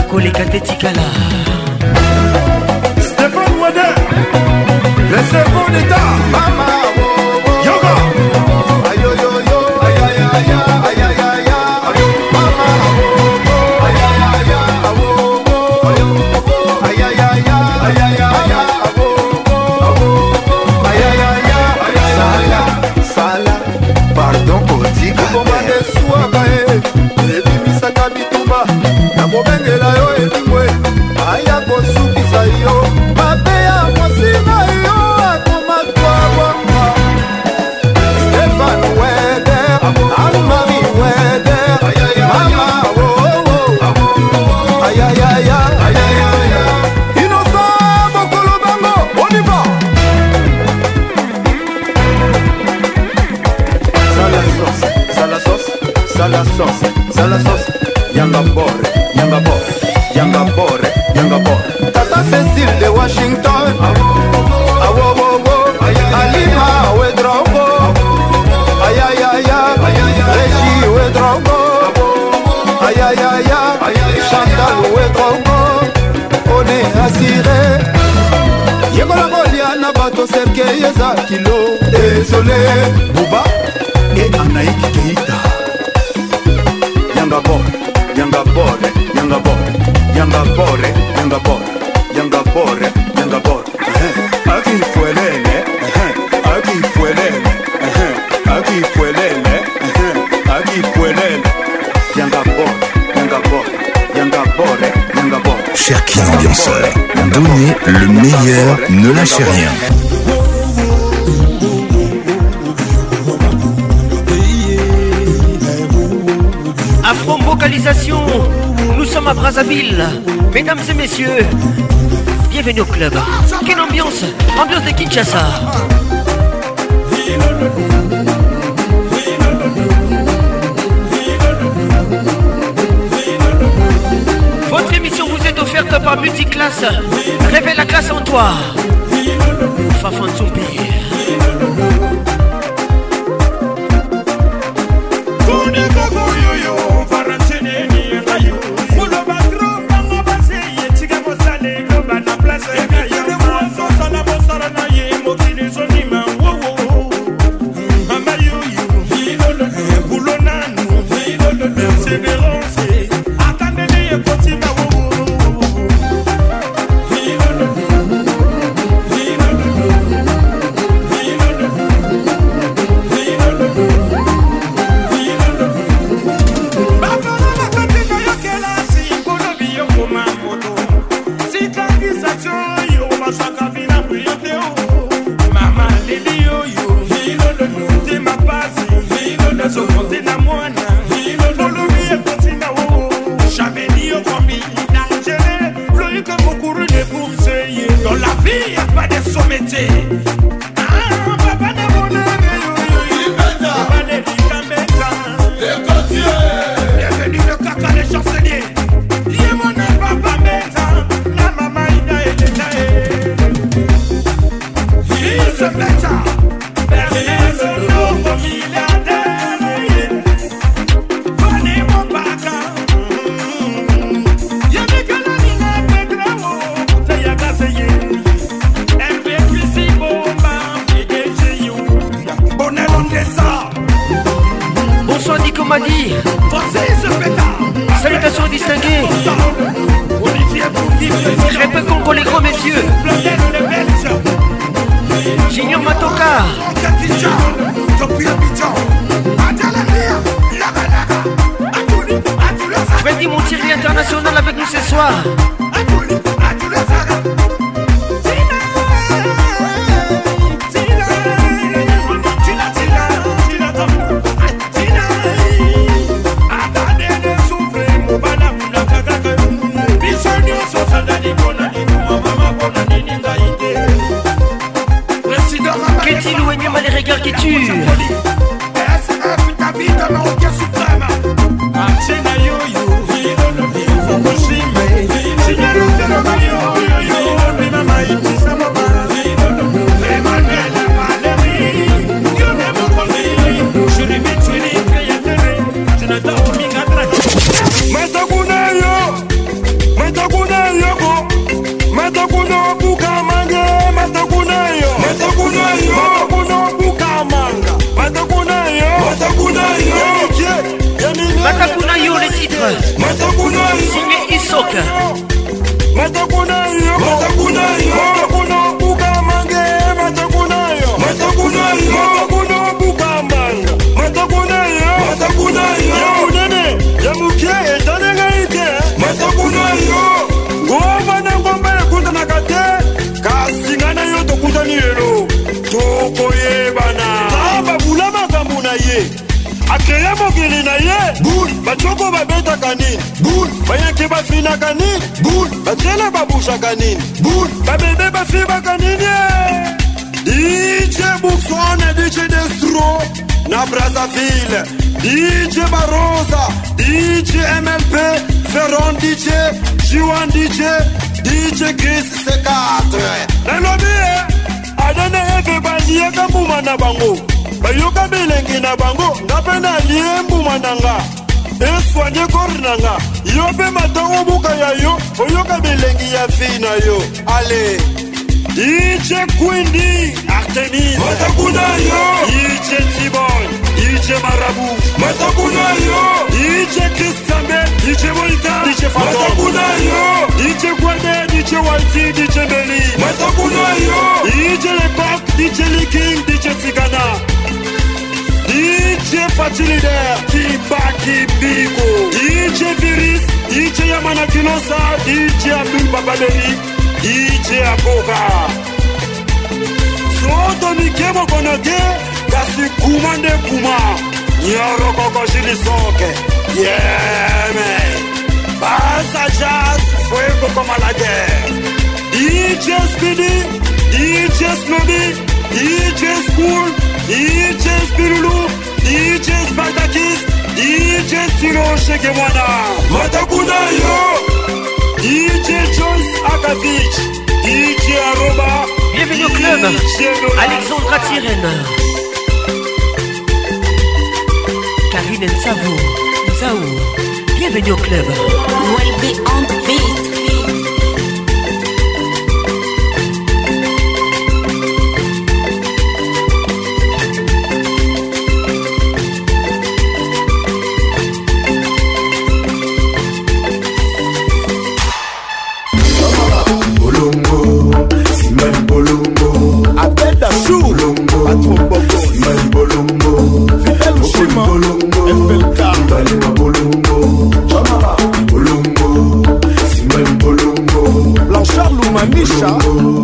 koleka te tikala stéphane wade le cerveau d'état mama oh, oh, oh. yoga ayoyoyo ayayaya Kilo, désolé, Bouba et Anaïk Keita. Yanga Bore, Yanga Bore, Yanga Bore, Yanga Bore, Yanga Bore, Yanga Bore, Yanga Bore. Uh-huh. Aki Fuelele, uh-huh. Aki Fuelele, uh-huh. Aki Yanga Bore, Yanga Bore, Yanga Bore, Yanga Bore. Cherki ambianceur, donnez le meilleur, ne lâchez rien. à Brazzaville. Mesdames et messieurs, bienvenue au club. Quelle ambiance Ambiance de Kinshasa. Votre émission vous est offerte par Multiclass. Révèle la classe en toi. Fafan bango babetaka nini bul bayanki bafinaka nini bul batiele babushaka nini bul babebe bafibaka nini dj bukson dj destro na brasaville dj barosa dj mlp feron dj jiwan dj dj gris c4 nalobi adene eve balieka mbuma na bango bayoka bilengi na bango nga mpe nalie mbuma na nga eswanye kori na nga yo mpe matongo buka ya yo oyoka bilengi ya fii na yo ale iche kwindi artemis matakuna yo iche tiboy iche marabu matakuna yo iche kristambe iche moita iche matakuna yo iche kwade iche walti iche beli matakuna yo iche lepak iche liking iche tigana DJ Facilidea Kibaki Bigo DJ Viris DJ Yamana Kinosa DJ Abdul Babadeli DJ Akoka Soto Mikemo Konage Kasi Kuma Nde Kuma Nyoro Koko Shili Soke Yeah man Basa Jazz Fuego Koma La Guerre DJ Speedy DJ Snobby DJ School DJ Spirulu, DJ Spartakis, DJ Stilo Shekemwana, Matakuna Yo, DJ Joyce Akavich, DJ Aroba, Bienvenue au club, Alexandra Tiren, Karine Nsavou, Zaou, bienvenue au club. We'll be on beat. toujours Patron Bobo Mali Bolongo Fidel Chima FLK Mbali ma Bolongo Chamaba Bolongo Simali Bolongo Blanchard Luma Misha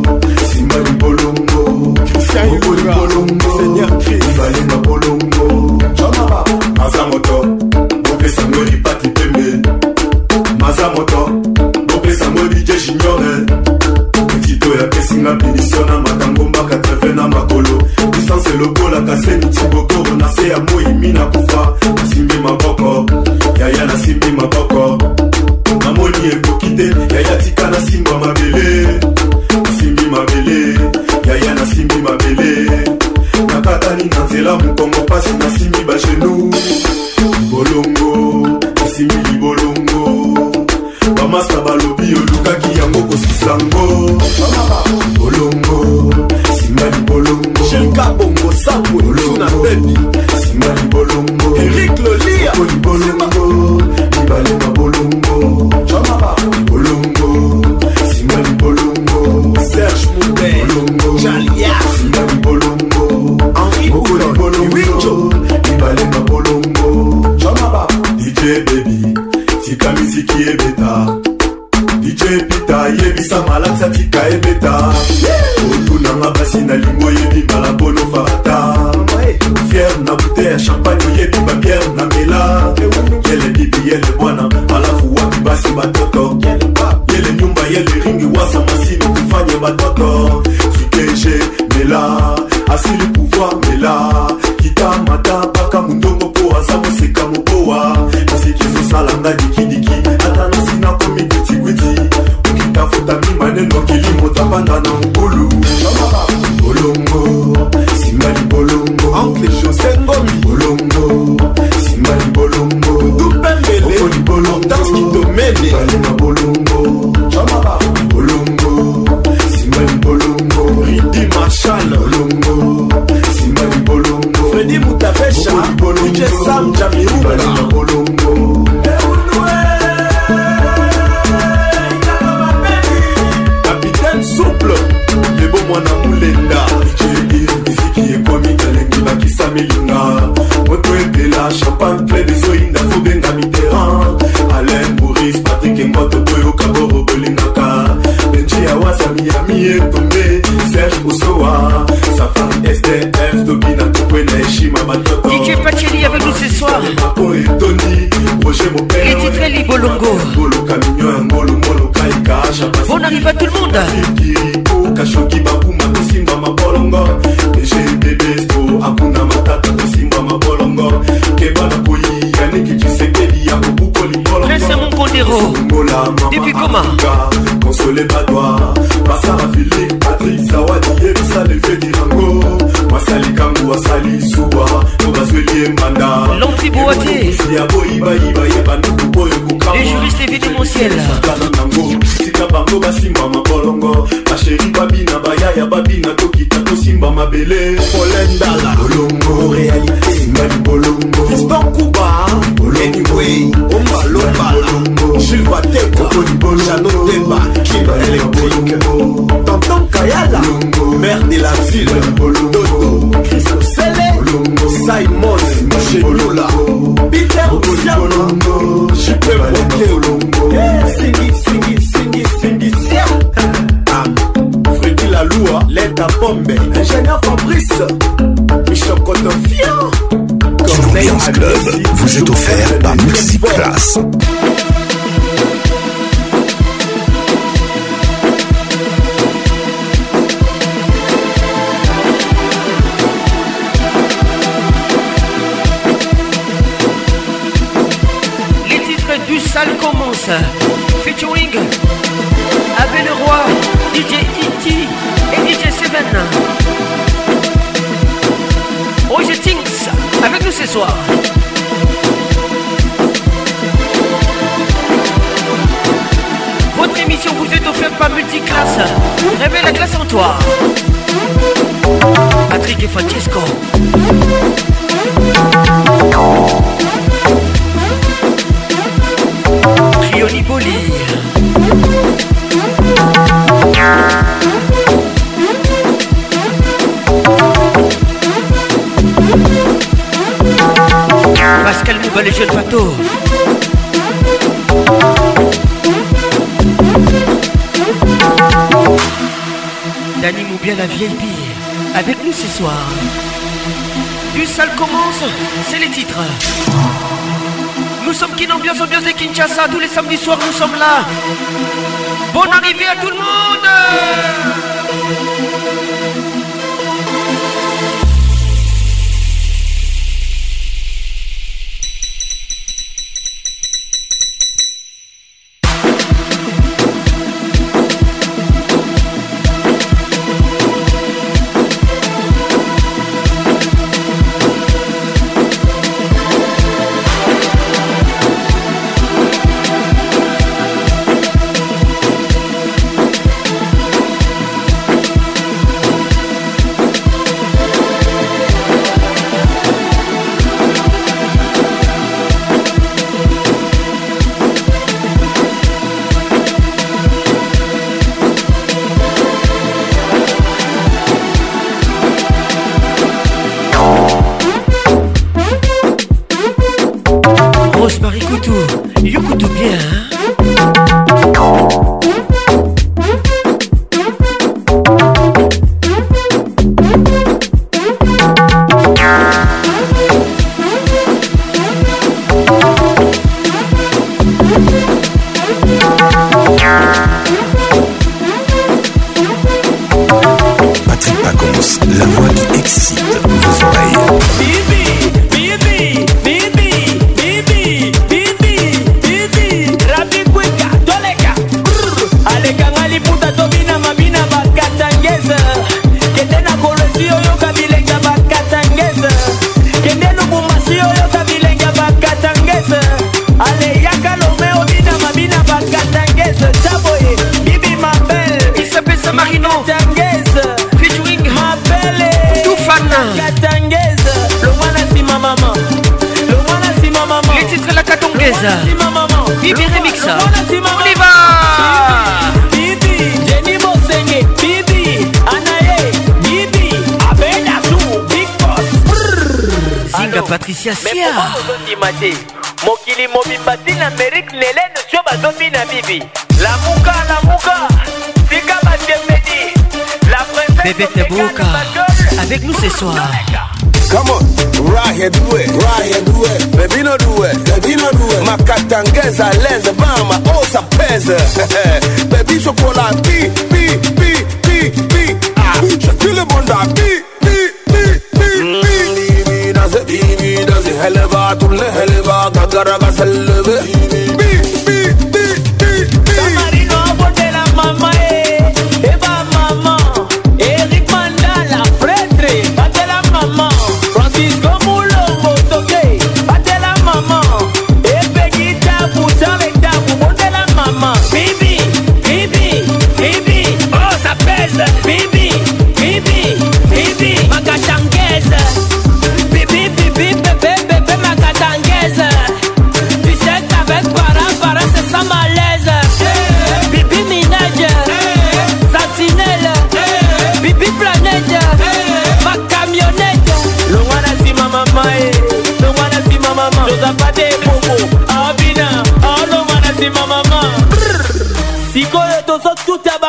Yeah, boy, soir. du commence, c'est les titres. Nous sommes Kinambiance, ambiance de Kinshasa, tous les samedis soirs nous sommes là. Bonne arrivée à tout le monde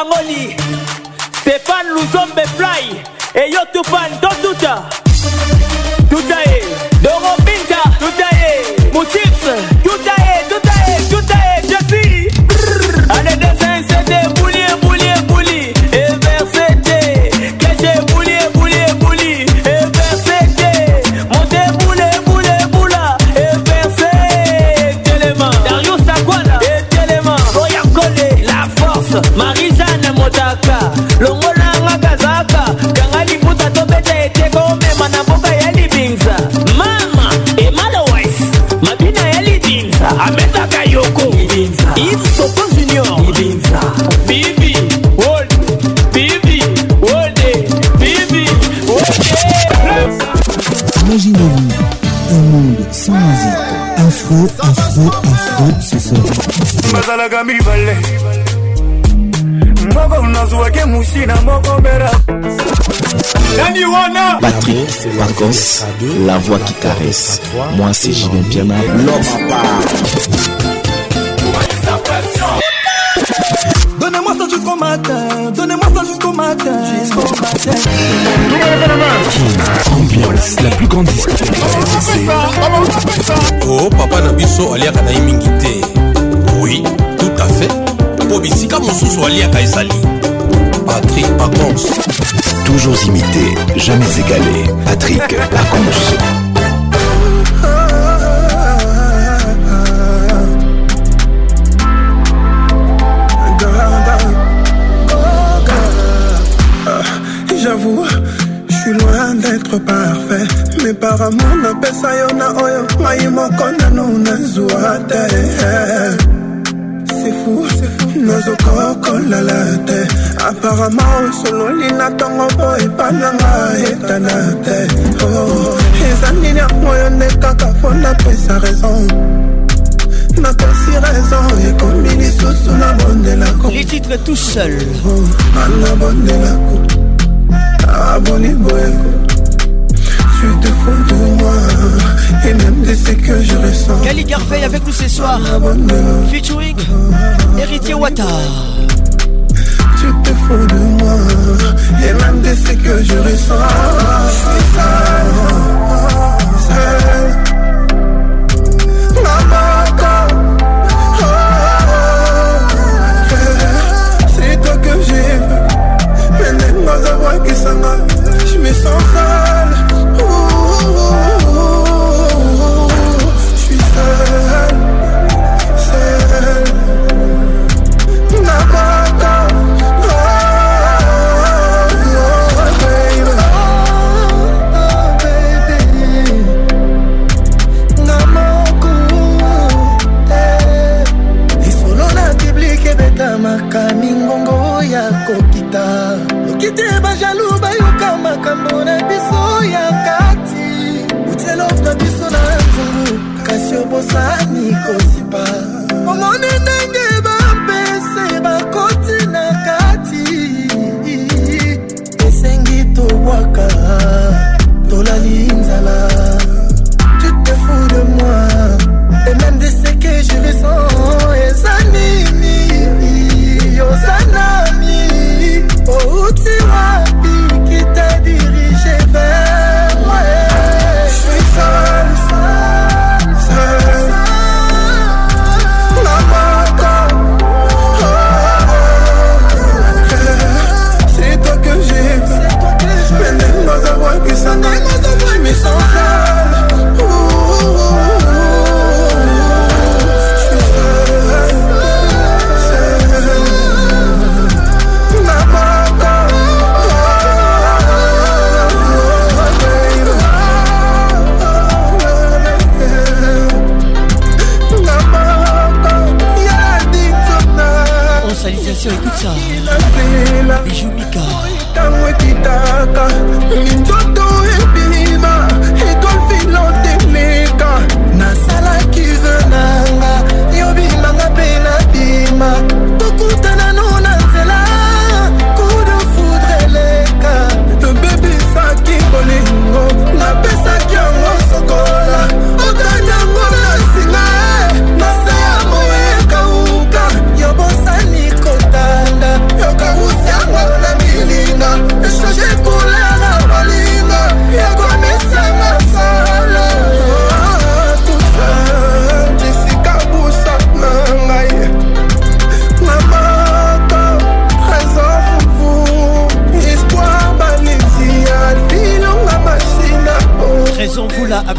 Langoli, Stéphane Luzombe Fly, et Yotufan Dotuta. te moko nazwaki musina moko mbela nani wana patrik pacos la voix qui caresse moi c'est jivin piana l'homme à part Donnez-moi ça jusqu'au matin, donnez-moi ça jusqu'au matin, jusqu'au matin. Tout le monde Ambiance, la plus grande discothèque. Oh papa Nabiso aliaka na mingi te. yango bisika mosusu aliaka ezali patrik pacons toujours imité jamais égalé patrik pacons j'avoue, je suis loin d'être parfait. Mais par amour, napesa yo na oyo, mayi moko nanu nazwa te. Apparemment Apparemment aparama osololi la mpo la etanate n'y oh, nini yangoyo nde kaka mpo sa raison si raison de la cour les titres tout seul oh, anabondelako aboni tu te fous pour moi et même de ce que je ressens avec nous ce soir featuring oh, héritier Wata tu te fous de moi Et même de ce que je ressens Je suis seul, seul C'est toi que j'aime Mais même pas un qui qui m'a Je me sens seul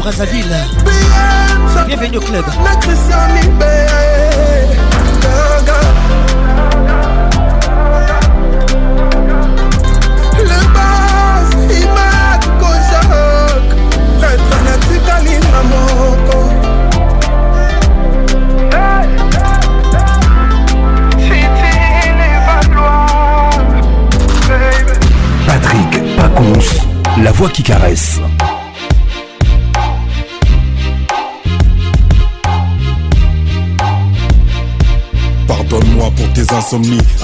Brazzaville. Bienvenue au club.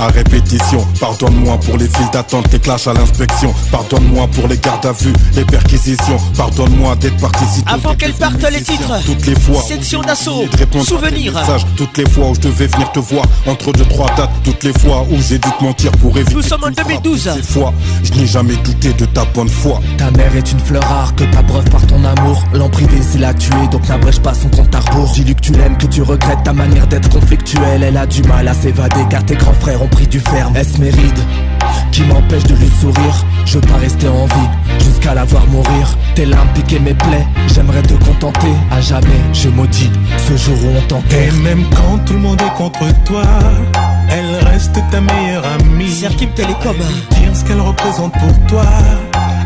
à répétition. Pardonne-moi pour les files d'attente, Les clashs à l'inspection. Pardonne-moi pour les gardes à vue, les perquisitions. Pardonne-moi d'être participé. Avant qu'elle parte les titres, toutes les fois. Section d'assaut, souvenir. toutes les fois où je devais venir te voir, entre deux trois dates, toutes les fois où j'ai dû te mentir pour éviter. Nous sommes en 2012. fois, je n'ai jamais douté de ta bonne foi. Ta mère est une fleur rare que t'abreuves par ton amour. L'emprise c'est a tué, donc n'abrège pas son compte à rebours. Dis-lui que tu l'aimes, que tu regrettes ta manière d'être conflictuelle. Elle a du mal à s'évader car tes grands frères ont du ferme Est-ce mes rides qui m'empêchent de lui sourire Je veux rester en vie jusqu'à la voir mourir Tes larmes piquaient mes plaies, j'aimerais te contenter À jamais je maudis ce jour où on t'enterre Et même quand tout le monde est contre toi Elle reste ta meilleure amie Circuit Télécom Dire ce qu'elle représente pour toi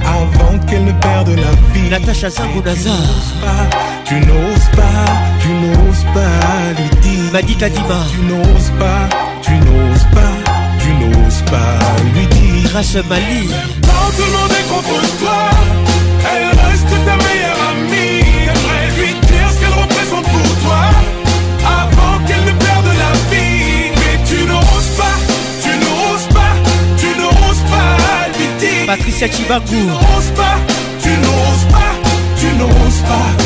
avant qu'elle ne perde la vie. Natacha à Tu n'oses pas, tu n'oses pas, tu n'oses pas lui dire. Madita Tu n'oses pas, tu n'oses pas, tu n'oses pas lui dire. Grâce Mali. Quand tout le monde est contre toi, elle reste ta meilleure amie. Devrais-je lui dire ce qu'elle représente pour toi avant qu'elle ne perde la vie. Mais tu n'oses pas, tu n'oses pas, tu n'oses pas lui dire. Patricia Chibagou. Tu n'oses pas, tu n'oses pas, tu n'oses pas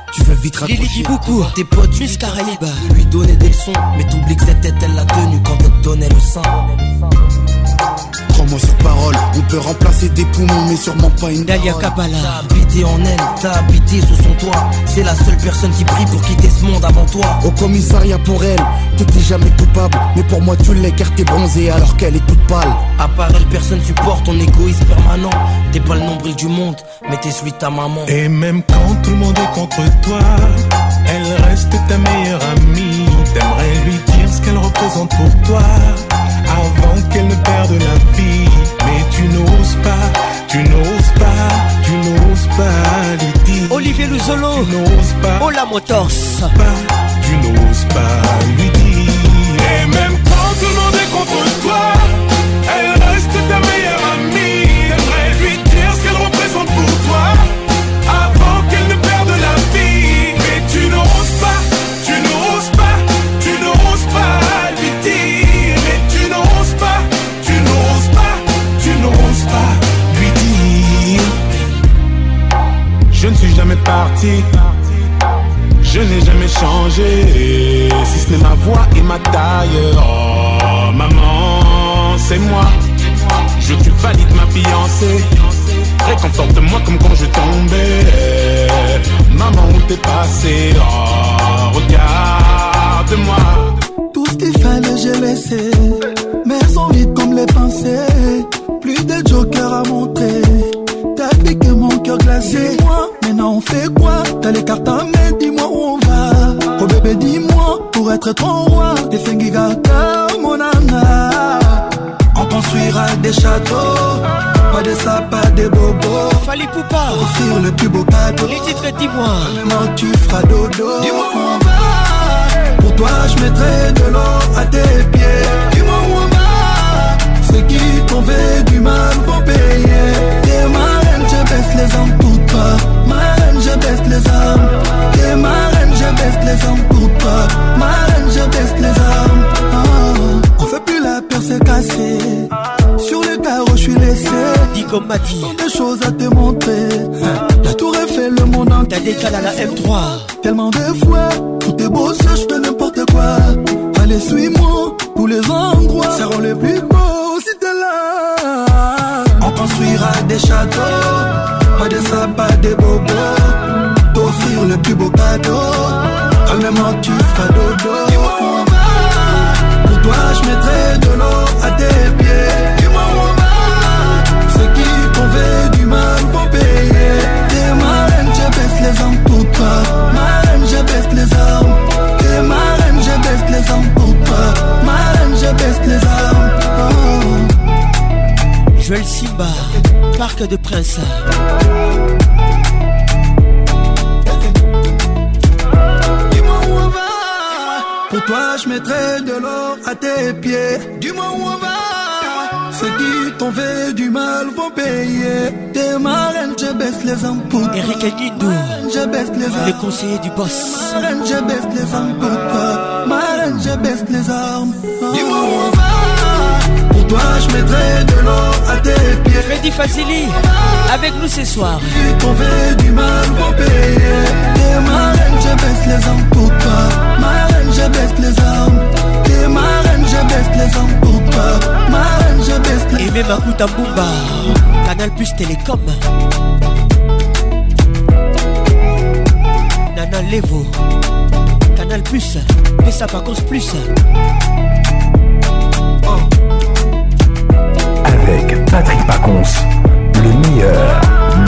tu veux vite raccrocher beaucoup Tes potes du bah, Lui donner des leçons Mais t'oublies que cette tête elle l'a tenue Quand elle te donnait le sang moi sur parole, on peut remplacer des poumons, mais sûrement pas une Dalia Kabbalah, t'as en elle, t'as habité sous son toit. C'est la seule personne qui prie pour quitter ce monde avant toi. Au commissariat pour elle, t'étais jamais coupable, mais pour moi tu l'es car t'es bronzée alors qu'elle est toute pâle. À part elle, personne supporte ton égoïsme permanent. T'es pas le nombril du monde, mais t'es celui de ta maman. Et même quand tout le monde est contre toi, elle reste ta meilleure amie. T'aimerais lui dire ce qu'elle représente pour toi avant me perdre la vie. Mais tu n'oses pas, tu n'oses pas, tu n'oses pas le dire. Olivier Luzolo, tu n'oses pas. Oh la motors. Tu n'oses pas lui dire. Et même quand tout le monde est contre toi. Je n'ai jamais changé, si ce n'est ma voix et ma taille. Oh maman, c'est moi. Je tu valide ma fiancée. Réconforte-moi comme quand je tombais. Maman, où t'es passé Oh, regarde-moi. Tout ce qu'il fallait, j'ai laissé. Mais sont comme les pensées. Plus de joker à monter. T'as piqué mon cœur glacé on fait quoi T'as les cartes à main dis-moi où on va. Oh bébé, dis-moi, pour être trop roi, des Fengigaka, mon âme On construira des châteaux, pas des sapas, des bobos. Fallait pas offrir oh, le plus beau cadeau. Les fait dis-moi. maintenant tu feras dodo. Dis-moi où on va. Pour toi, je mettrai de l'or à tes pieds. Dis-moi où on va. Ceux qui t'ont fait du mal pour payer. T'es ma je baisse les hommes pour toi je baisse les armes. T'es ma reine, je baisse les hommes pour toi. Ma reine, je baisse les armes. Oh. On fait plus la peur se casser. Sur le carreau, je suis laissé. Dis comme dit. choses à te montrer. La tour est fait le monde entier. T'as décalé à la M3. Tellement de fois, tout est beau, je fais n'importe quoi. Allez, suis-moi, tous les endroits seront les plus beaux si t'es là. On construira des châteaux, pas de pas des bobos le plus beau cadeau. Dans même moment tu feras dodo. Pour toi, je mettrai de l'eau à tes pieds. Ceux qui t'ont veut du mal pour payer. T'es ma reine, je baisse les hommes pour toi. Ma reine, je baisse les hommes. T'es ma reine, je baisse les hommes pour toi. Ma reine, je baisse les hommes. Oh. Joël Simba, parc de prince. Toi, je mettrai de l'or à tes pieds. Dis-moi où on va. Ceux qui t'ont fait du mal vont payer. T'es marraine, je baisse les impôts. Eric Aguido, je baisse les impôts. Le conseiller du boss. Marraine, je baisse les toi. Marraine, je baisse les armes. Dis-moi où on va. Pour toi, je mettrai de l'or à tes pieds. Freddy Fazili, avec nous ce soir. Ceux qui t'ont fait du mal vont payer. T'es marraine, je baisse les pour toi je baisse les armes. Et ma reine, je baisse les armes pour toi. Ma reine, je baisse les hommes? Et même à Canal Plus Télécom. Nana Levo, Canal Plus, ça Pacos Plus. Avec Patrick Pacons, le meilleur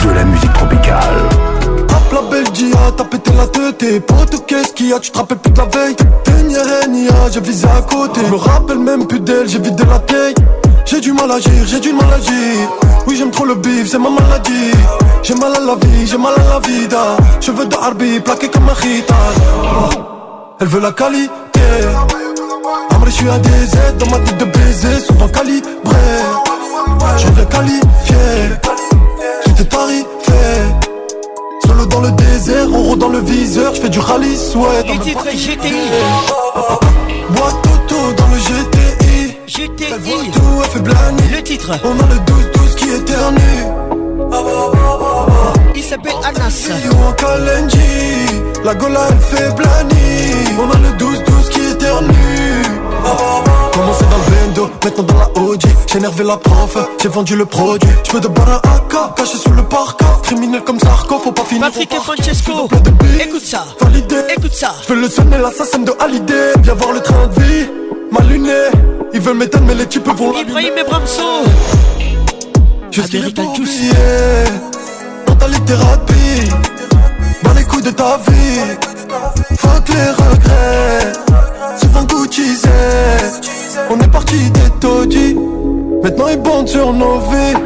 de la musique tropicale. La belle dia, t'as pété la tête Pour tout qu'est-ce qu'il y a tu te rappelles plus de la veille ni NIA j'ai visé à côté Je me rappelle même plus d'elle j'ai vidé la tête J'ai du mal à agir, j'ai du mal à agir Oui j'aime trop le bif, c'est ma maladie J'ai mal à la vie, j'ai mal à la vida veux de Harbi plaqué comme un Elle veut la qualité Amri je suis un des dans ma tête de baiser Souvent calibré Je la qualifié Tout est dans le désert, roule dans le viseur, je fais du rallye, ouais. Les titres GTI. Bois Toto dans le GTI. GTI. Elle tout, elle fait blâner Le titre. On a le 12-12 qui éternue. Il s'appelle Anas. La Gola, elle fait blâner On a le 12-12 éternue. Commencé dans le vendo, maintenant dans la audi J'ai énervé la prof, j'ai vendu le produit. veux de boire un AK, caché sous le parc. Criminel comme Sarko, faut pas finir. Patrick et Francesco, écoute ça, validé, écoute ça. veux le sonner, l'assassin de Hallyday. Viens voir le train de vie, ma lunette. Ils veulent m'éteindre, mais les types vont Ibrahim et Bramso. pour oublier Dans ta littératie, dans les couilles de ta vie. Fuck les regrets, souvent courtisés. On est parti des taudis, maintenant ils bondent sur nos vies.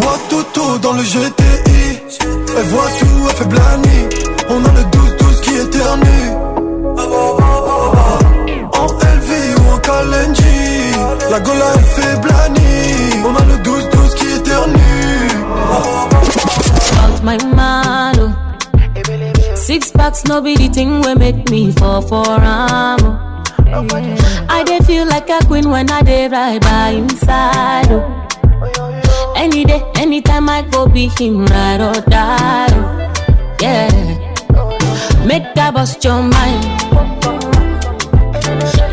Moi Toto dans le GTI, elle voit tout, elle fait blani. On a le 12-12 qui éternue. En LV ou en Kalenji, la gola elle fait blani. On a le 12-12 qui éternue. my mind Six packs no be the thing we make me fall for arm. I dey feel like a queen when I dey ride by inside. Oh. Any day, anytime I go be him ride or die. Oh. Yeah, make that bust your mind.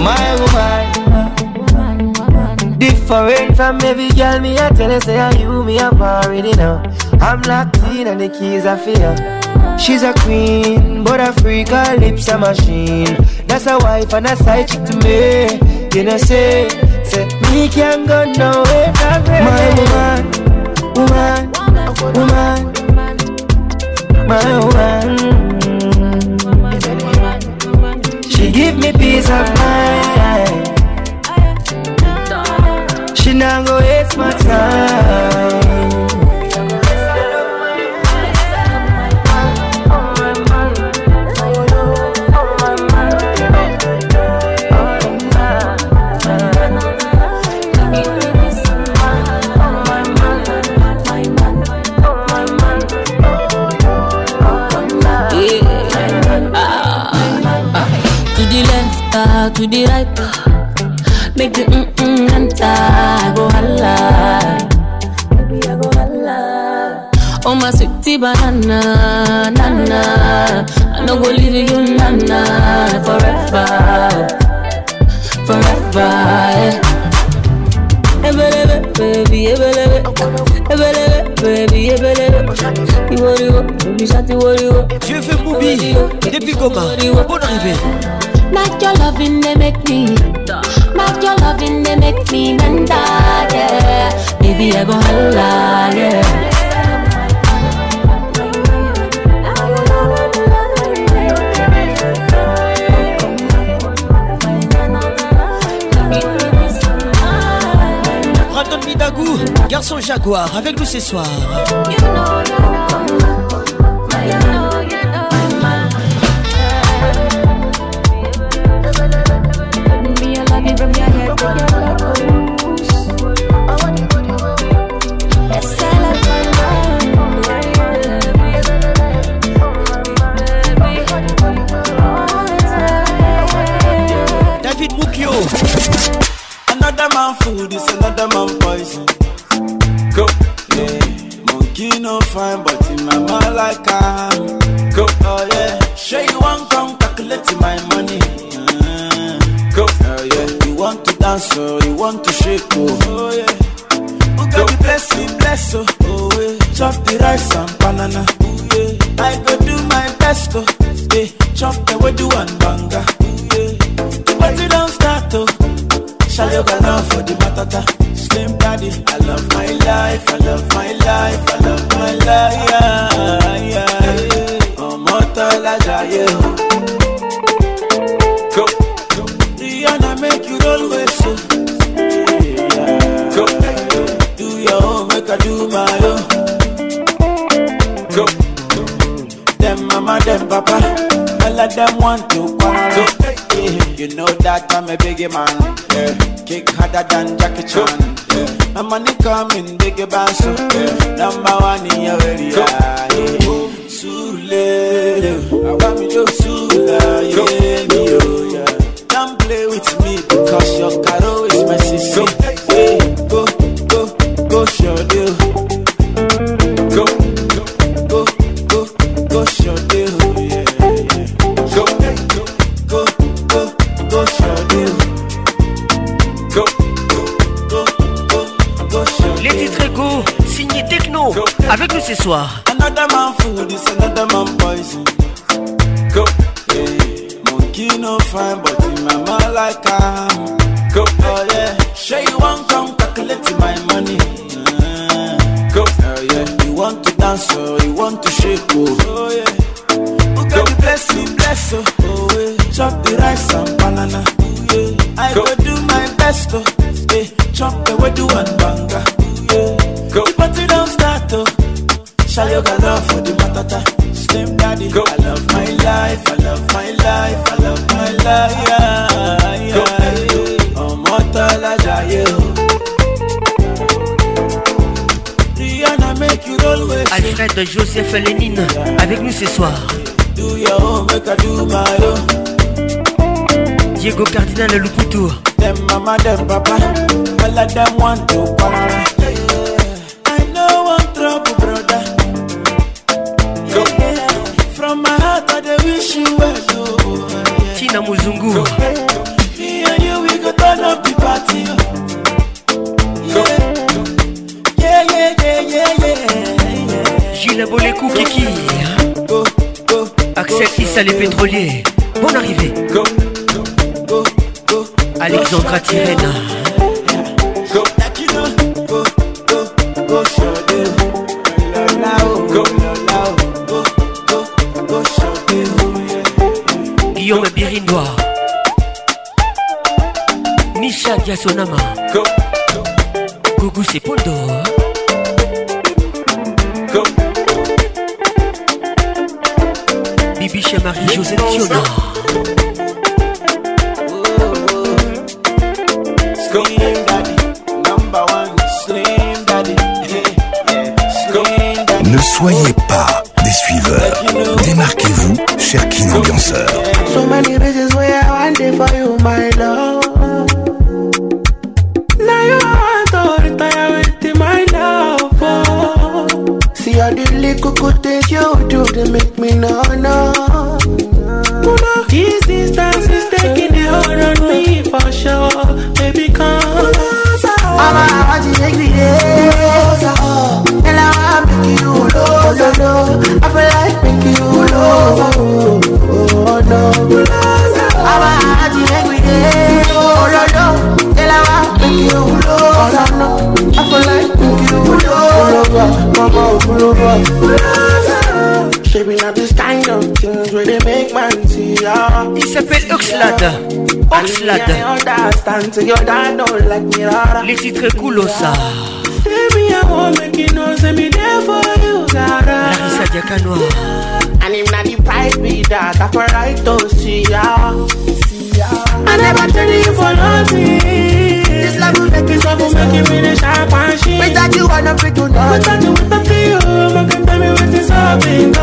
My woman, different from every girl me I tell her say I you me I'm already now. I'm locked in and the keys are feel. She's a queen, but a freak, her lips a machine. That's a wife and a side chick to me. You know say, say me can't go nowhere. My woman, woman, woman, my woman. She give me peace of mind. She not go waste my time. banana, nana. I no go leave you, nana, forever, forever. Eh. Ebelebe, baby, ebelebe, ebelebe, baby, ebelebe. Iworiwo, baby, shati woriwo. Je fait Boubi, depuis Goma, bonne arrivée. Not your loving, they make me. Not your loving, they make me bend yeah. Baby, I go holla, yeah. garçon Jaguar, avec nous ce soir. them want to quarrel. Yeah. You know that I'm a biggie man. Yeah. Kick harder than Jackie Chan. Yeah. My money coming de Joseph Lénine avec nous ce soir. Diego Cardinal Luputu. Them mama, them papa, all of them want to para. I know one trouble, brother. Yeah, yeah. From my heart, I wish you well. Oh, Tina Muzungu. Salut pétrolier, bon arrivé arrivée. Alexandra Tirena. Guillaume Birindois. Nisha Diasonama. until your dad don't like me rara. me home, make you know, say me there for you, Zara. Nafisa Diakanoa. And him not the price be that, I for right to see ya. I never tell you for nothing. This love will make you trouble, make you finish sharp and shit. Without you, I don't feel nothing. Without you, with the feel, make you tell me what is up, bing,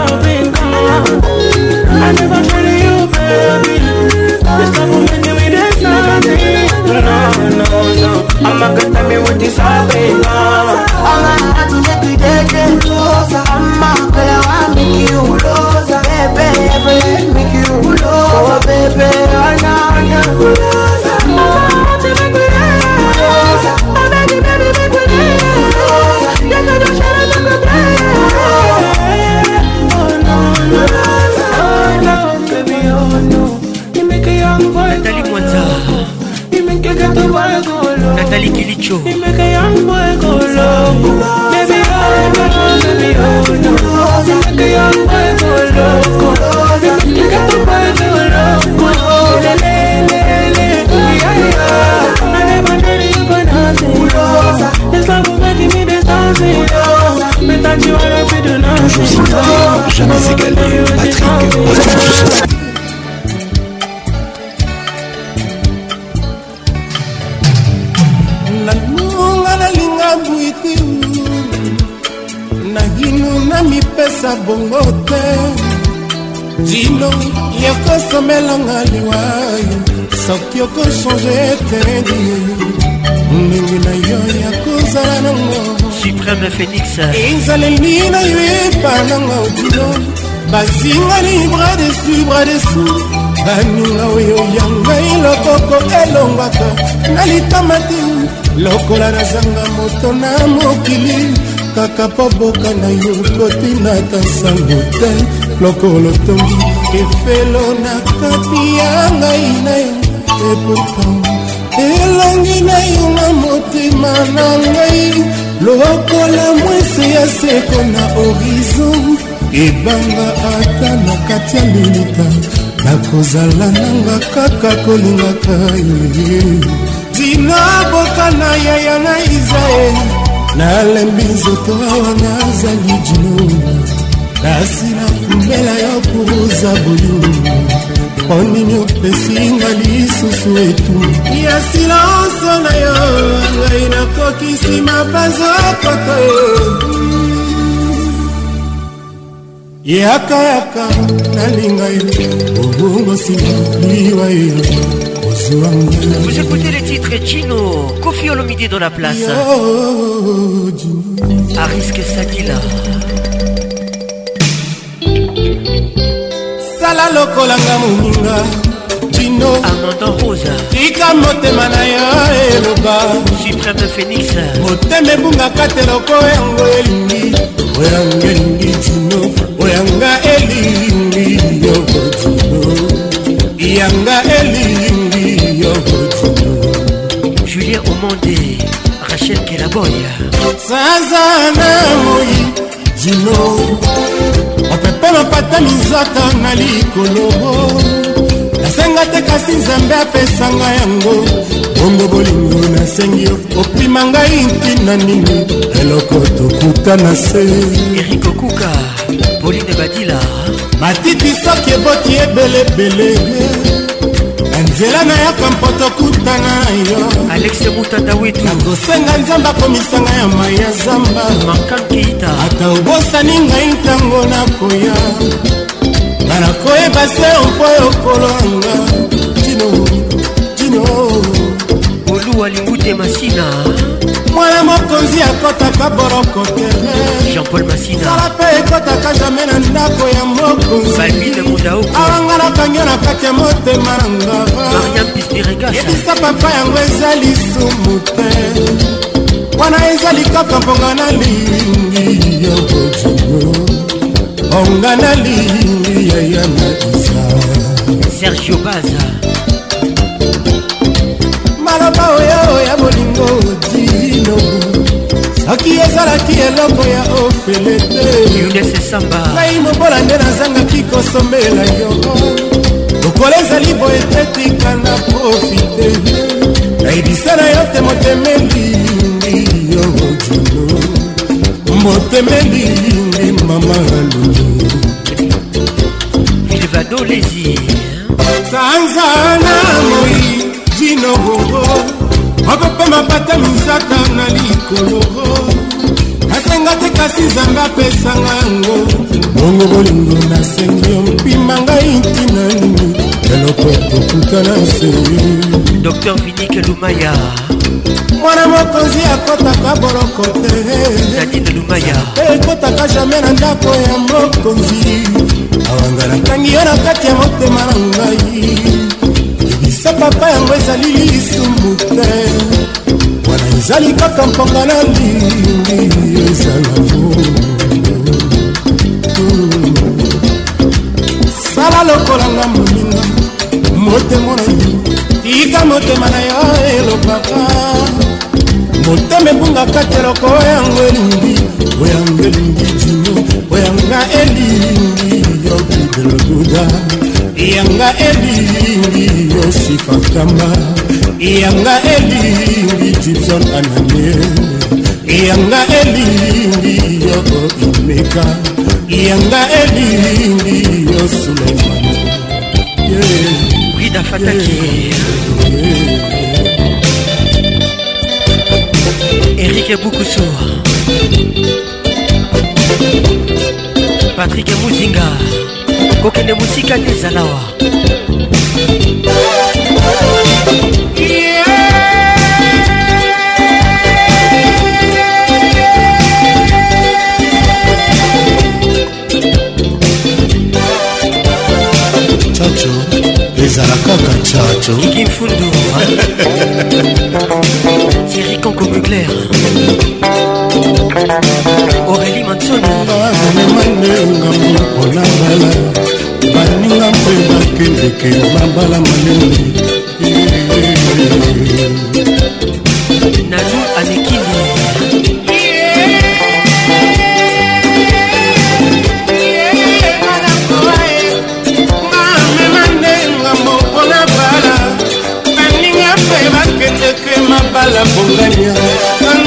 I never tell you, baby. This love will make you finish up and amakatami wotisabe angaatulekidede amakala wamikiuloza bebe to make you not gonna uloza Joy. okochange tedi ndenge na yo ya kozala nango supreme phénix ezaleli na yo epananga otino bazinga ni bra desu bra desu baninga oyo ya ngai lokoko elongwaka na litama te lokola nazanga moto na mokili kaka mpo boka na yo kotinaka sango te lokolo tongi efelo na kati ya ngai na yo te pourtant elangi na yonga motema na ngai lokola mwese ya seko na horizon ebanga ata na kati ya minita nakozala nanga kaka kolingaka ye dina boka na yaya na isae nalembi nzoto awa nazali jino kasi nafumela yo koroza bolingo mpo nini opesinga lisusu etu ya silanso na yo ngai nakokisi mapazo koto yakayaka nalinga yo obongosina liwa yo Vous écoutez les titres Chino, Kofi Olomide dans la place. Yo, Aris Sadila. ata lokolanga moninga bino tika motema na yo eh, eloba motema ebungaka te loko eh, yango elingi oyanga elingi jino oyanga elingi yoko jino yanga elingi yoko jino julien omonde rachel kelaboya saza na moi jino mpe napata minzaka na likolo nasenga te kasi nzambe apesanga yango bongo bolingo nasengi opima ngai ntina nini eloko tokuta na se erik okuka pauline badila matiti soki eboti ebelebele nzela nayaka mpoto kutana na yo alexe buta dawitu nakosenga nzambe akomisanga ya mai ya zamba makankeita ata obosani ngai ntango nakoya nga nakoyeba se mpo yokolanga dino dino oluwalingu de masina mwana mokonzi akɔtaka boroko tere jean-paul masina sala mpe ekɔtaka jamai na ndako ya mokonzibamine modaoko awanga nakangi na kati ya motema na ngavaebisa papa yango eza lisumu te wana eza likaka mponga na lingi ya bodio onga na lingi yaya na isa sergio baza maloba oyo ya bolingo dino soki ezalaki eloko ya ofele te ngai mobola nde nazangaki kosomela yo lokola ezali boye te tika na profite nayebisa na yo te motemelingi yo juno motemelingi mama lulu ilvado lésir sanzana moi jinobo bolingo okopema bata misaka na likolo nasenga te kasi nzambe apesanga yango bongo bolingo nasengi yo mpima ngai ntina nini eloko kokutana se dr vinike lumaya mwana mokonzi akɔtaka boloko te ekɔtaka jamai na ndako ya mokonzi awanga natangi yo na kati ya motema na ngai se papa yango ezali lisumu te wana ezali kaka mponga na lingi ezalavo sala lokolanga moninga motemo na yo tika motema na yo elobaka motema ebungaka te loko oyango elingi oyanga elingi dino oyanga elingi maître loduda yanga elingi yosifakama yanga elingi gibson ananie yanga elingi yo imeka yanga elingi yo suleiman yeah. wida fataki yeah. yeah. Eric Boukoussou Patrick Mouzinga kokende mosika te ezala wa chacho ezala kaka chacho kiki mfundu thierry conco mugler aurélie mansoni amemande ngambo kolabala mbala mpe bakendeke mabala manene nanu amekili bakendeke mabala bongania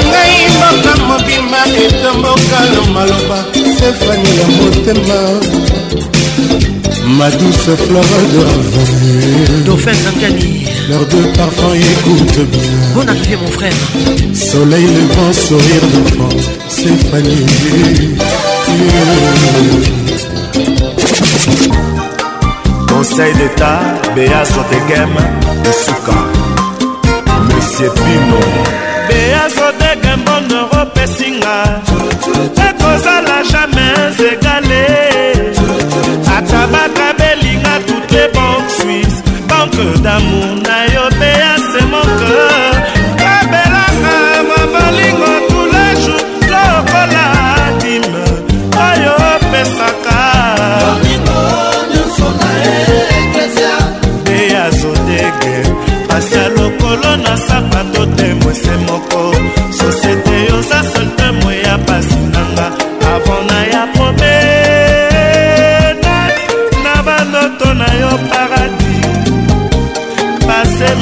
ngai mboka mobima etomboka maloba sefani ya motema ma douce fleur de Dauphin Zangani L'heure de parfum, écoute bien Bonne arrivée mon frère Soleil levant, sourire d'enfant C'est Fanny yeah. Conseil d'État, Béa Sotegem, Souka Monsieur Pino Béa Sotegem, bonheur au Pessinga Ça cause à la jamais da mundo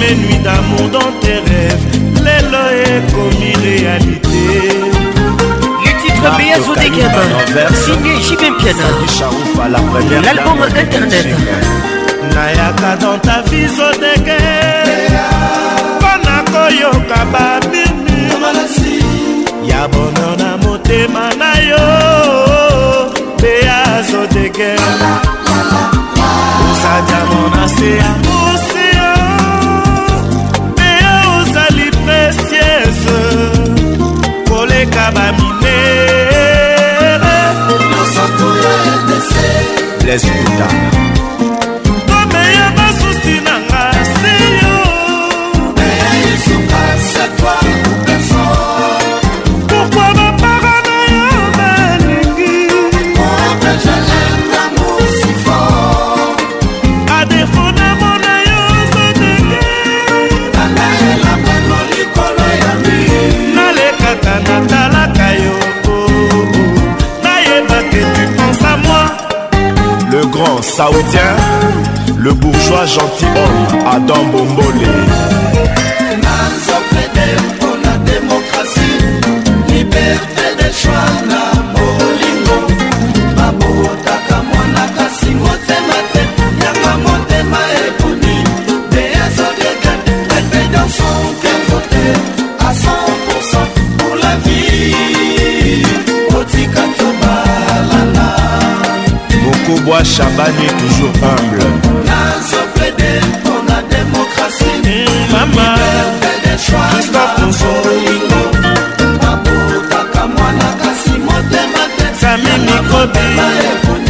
les nuits d'amour dans tes rêves lelo ekomi réalité l'album internet nayaka dans ta vie zodeke mpona koyoka babirmir ya bonheur na motema na yo mpe azodeke osa diamant na sea ya baminere e. leskuta saoudien, le bourgeois gentilhomme Adam Bombole. Liberté. bois chabani toujours humble nazoflede mpona démocratie mama christophe mosolingo abotaka mwana kasi motema te sami mikobi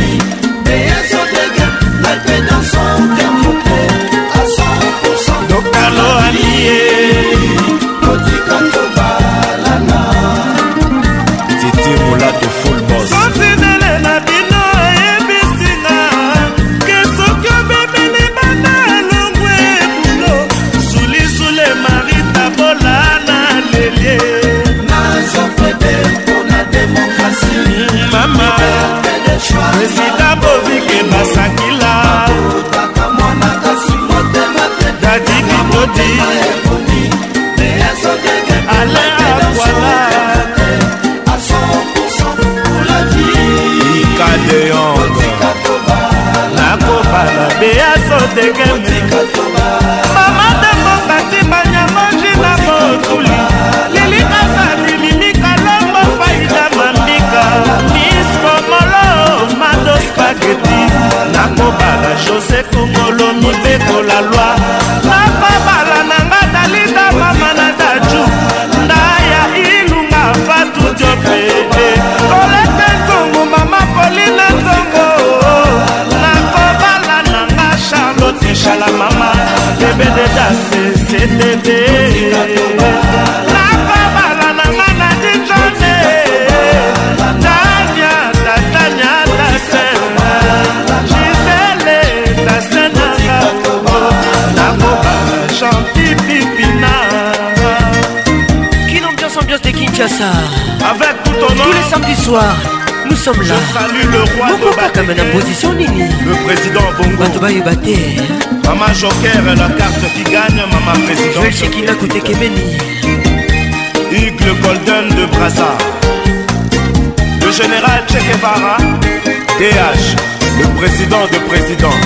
Alain Aquala Ikadeyongo nakobala beya sotekeme mama ntango bati banyamongi na motuli lilikasani limikalongo faida mambika miskomolo madospageti nakobala jose kongolo mibekola lwa ¡De ti! sommes là roi roi Le position nini bato joker la carte qui gagne Maman président shekina igle golden de Brazza. le général chekevara TH le président de président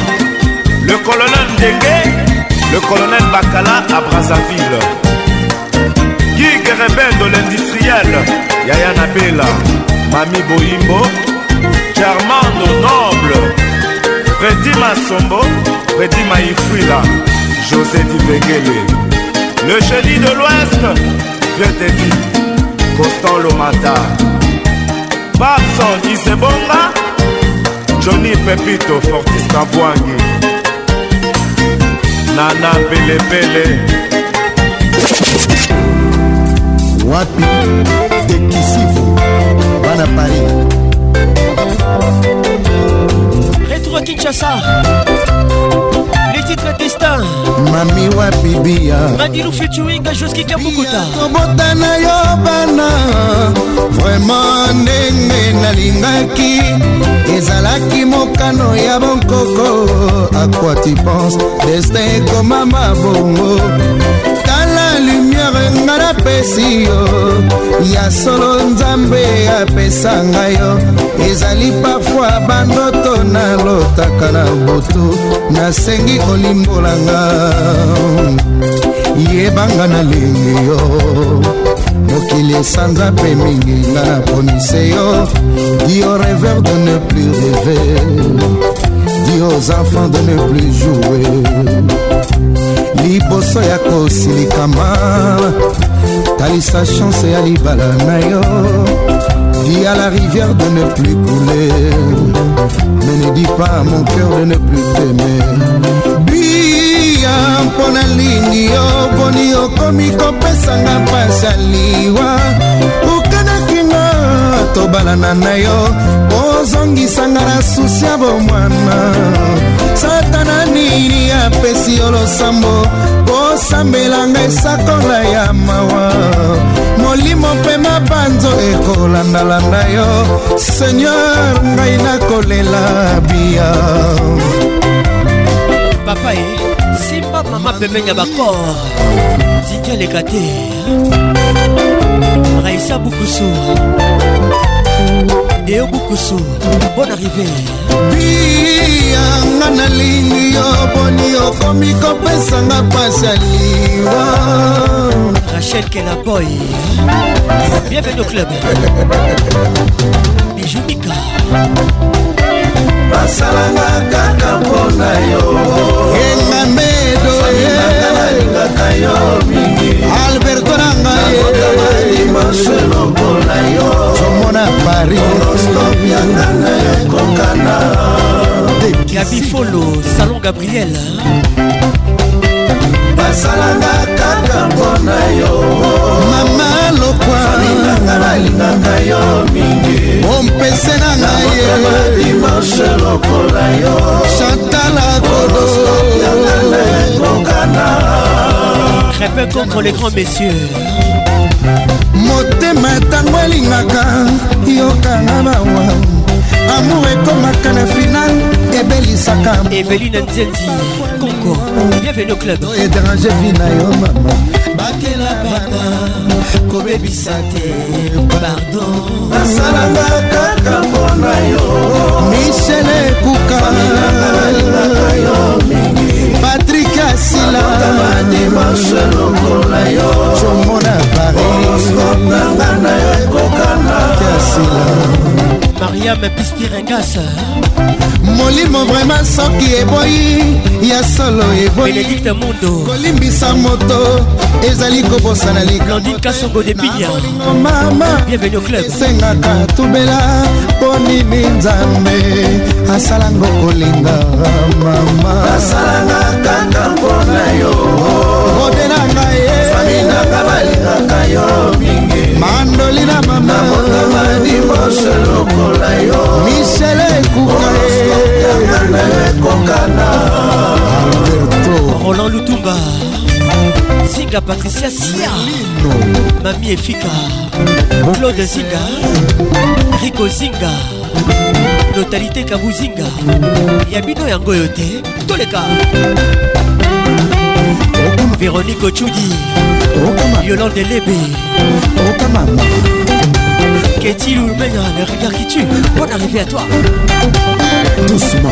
le colonel ndenge le colonel bakala à brazzaville guy rébelle de l'industriel yaya nabela mami boyimbo germando noble fredi masombo fredi maifrila josé dibegele le jeudi de l'ouest vietedi constant lomata babson isebonga johnny pepito fortis kabwangi nana pelepele wapi tekisifu bana paris retour à kinshasa les titres destin mami wa bibia madilu featuring joski kabukuta kobota na yo bana vraimen ndenge nalingaki ezalaki mokano ya bonkoko akwati pense destin ekomama bongo nga napesi yo ya solo nzambe apesa ngai yo ezali parfoi bandoto nalotaka na butu nasengi kolimbolanga yebanga nalingi yo mokili esanza mpe mingi nga naponise yo dio reveur de ne plus rêver dio aux enfants de ne plus jouer liboso ya kosilikama talisa chance ya libala na yo dis à la rivière de ne plus couler mais ne dis pas à mon cœur de ne plus t'aimer bia mpo nalingi yo boni okomi kopesanga mpasi ya liwa tobalana na yo ozongisanga na susi ya bomwana satana nini apesi yo losambo kosambelanga esakola ya mawa molimo mpe mabanzo ekolandalanda yo seigneur ngai nakolela bia papa e simba mama pembeni ya bakor tikaleka te raïsa bukusu deo bukusu bon arrivé biyanga nalingi yo boni okomi kopesanga pasi ya liwa rachel kelaboy bienvenu au club bijumika basalanga kaka mpona yo engamedoye nalingaka yo mingi alberto na ngaikama limanse lokola yo somona parisrostomiangana ekokana gabifolo salon gabriel nasalanga kaka mpona yo mama lokwalinganga nalinganga yo mingi ompese na ngayedimanshe lokola yo chantala kodoyangana ekokana crépin contre les grands messieurs motema ntango elingaka yokanga bawa amour ekomaka na final ebelisaka eveline nzenzi conco bienvenu club édrange vi na yo mama bakelabaka kobebisa te bardo basalanga kaka mpona yo michel ekuka yo mingi patrik asilaadimashe lokola yo comona parisnanga na yo ekokana sila mariam piskirengas molimo vraimen soki eboyi ya solo eboyibenedikte mundo kolimbisa moto ezali kobosana likamboesengaka tubela mpo nini nzambe asalango kolinga mama asalanga kaka mpona yo odenanga ye eh. faminanga balingaka yo motema dimanche lokola yo michele ekukaana ekokana alberto roland lutumba zinga patricia sia mami efika claude zinga rico zinga notalité kabuzinga ya bino yango oyo te toleka véronique ochudi yolande lebe okamama Qu'est-il ou le meilleur, le regard qui tue Bonne arrivée à toi Doucement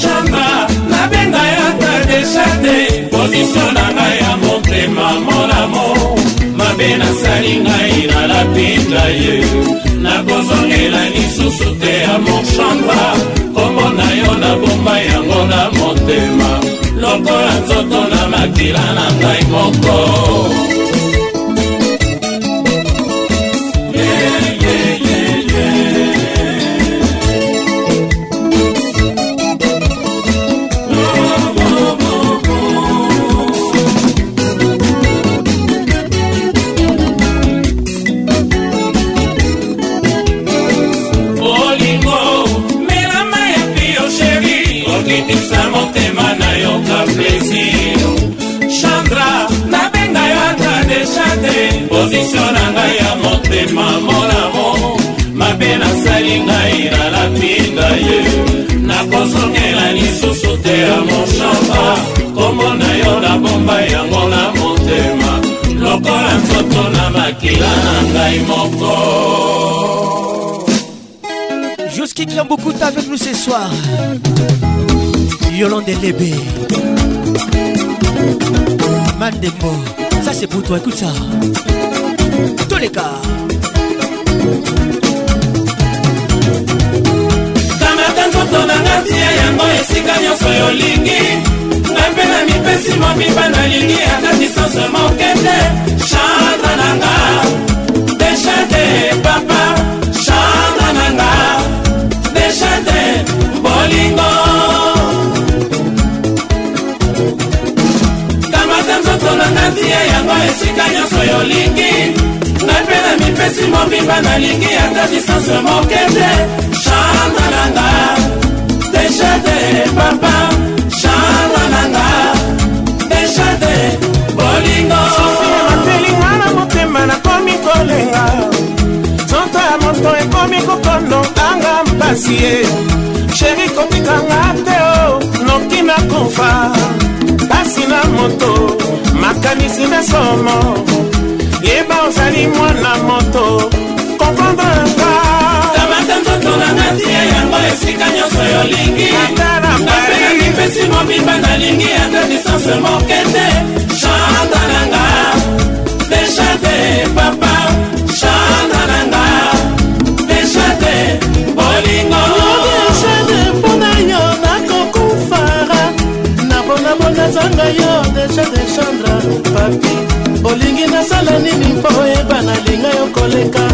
chamba nabenga yaka desha te pozisio na ngai ya motema monamo mabe nasali ngai nalapinda ye nakozongela lisusu te ya mochamba kombo na yo nabomba yango na motema lokola nzoto na makila na ngai moko Patrick Yamboukuta avec nous ce soir. Yolande Lébé. Mandembo. Ça c'est pour toi, écoute ça. Tous les cas. kamata nzoto nanga tia yango esika nyonso yolingi nga mpe na mipesi mobimba nalingi ata distance moke te na nanga deshate papa esika nyonso yolingi ngai mpe na mipesi mobimba nalingi ata distance moke te changa nanga deja te papa changa nanga deja te bolingo atelinga na motema nakomi kolenga nzoto ya moto ekomi kokondonganga mpasi ye sheri kotikanga te o noki nakofa basi na moto makanisi nde somo yeba ozali mwana moto komprendre pa tamata nzoto na natia yango esika nyonso yolingi napesi mobimba nalingi ata distance moke te chanta nanga deja te papa alexandra papi olingi nasala nini mpo oyeba nalinga yo koleka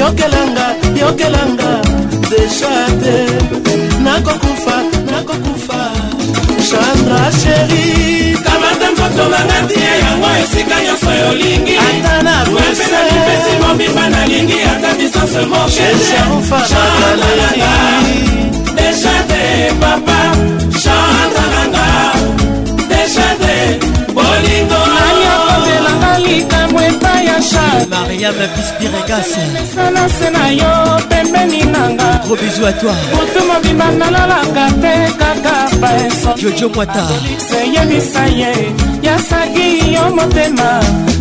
yokelanga yokelanga deja te nakokufa nakokufa chandra sheri kamata nzoto nanga tie yango esika nyonso yolingi ata na pesi mobimba nalingi ata bisose mokeeaaa deja te papa chandra mariam bispiregas esalase na yo pembeni nanga gros bizu a toi butu mobimba nalalaka te kaka paeso jojo mwata seyebisa ye yasaki yo motema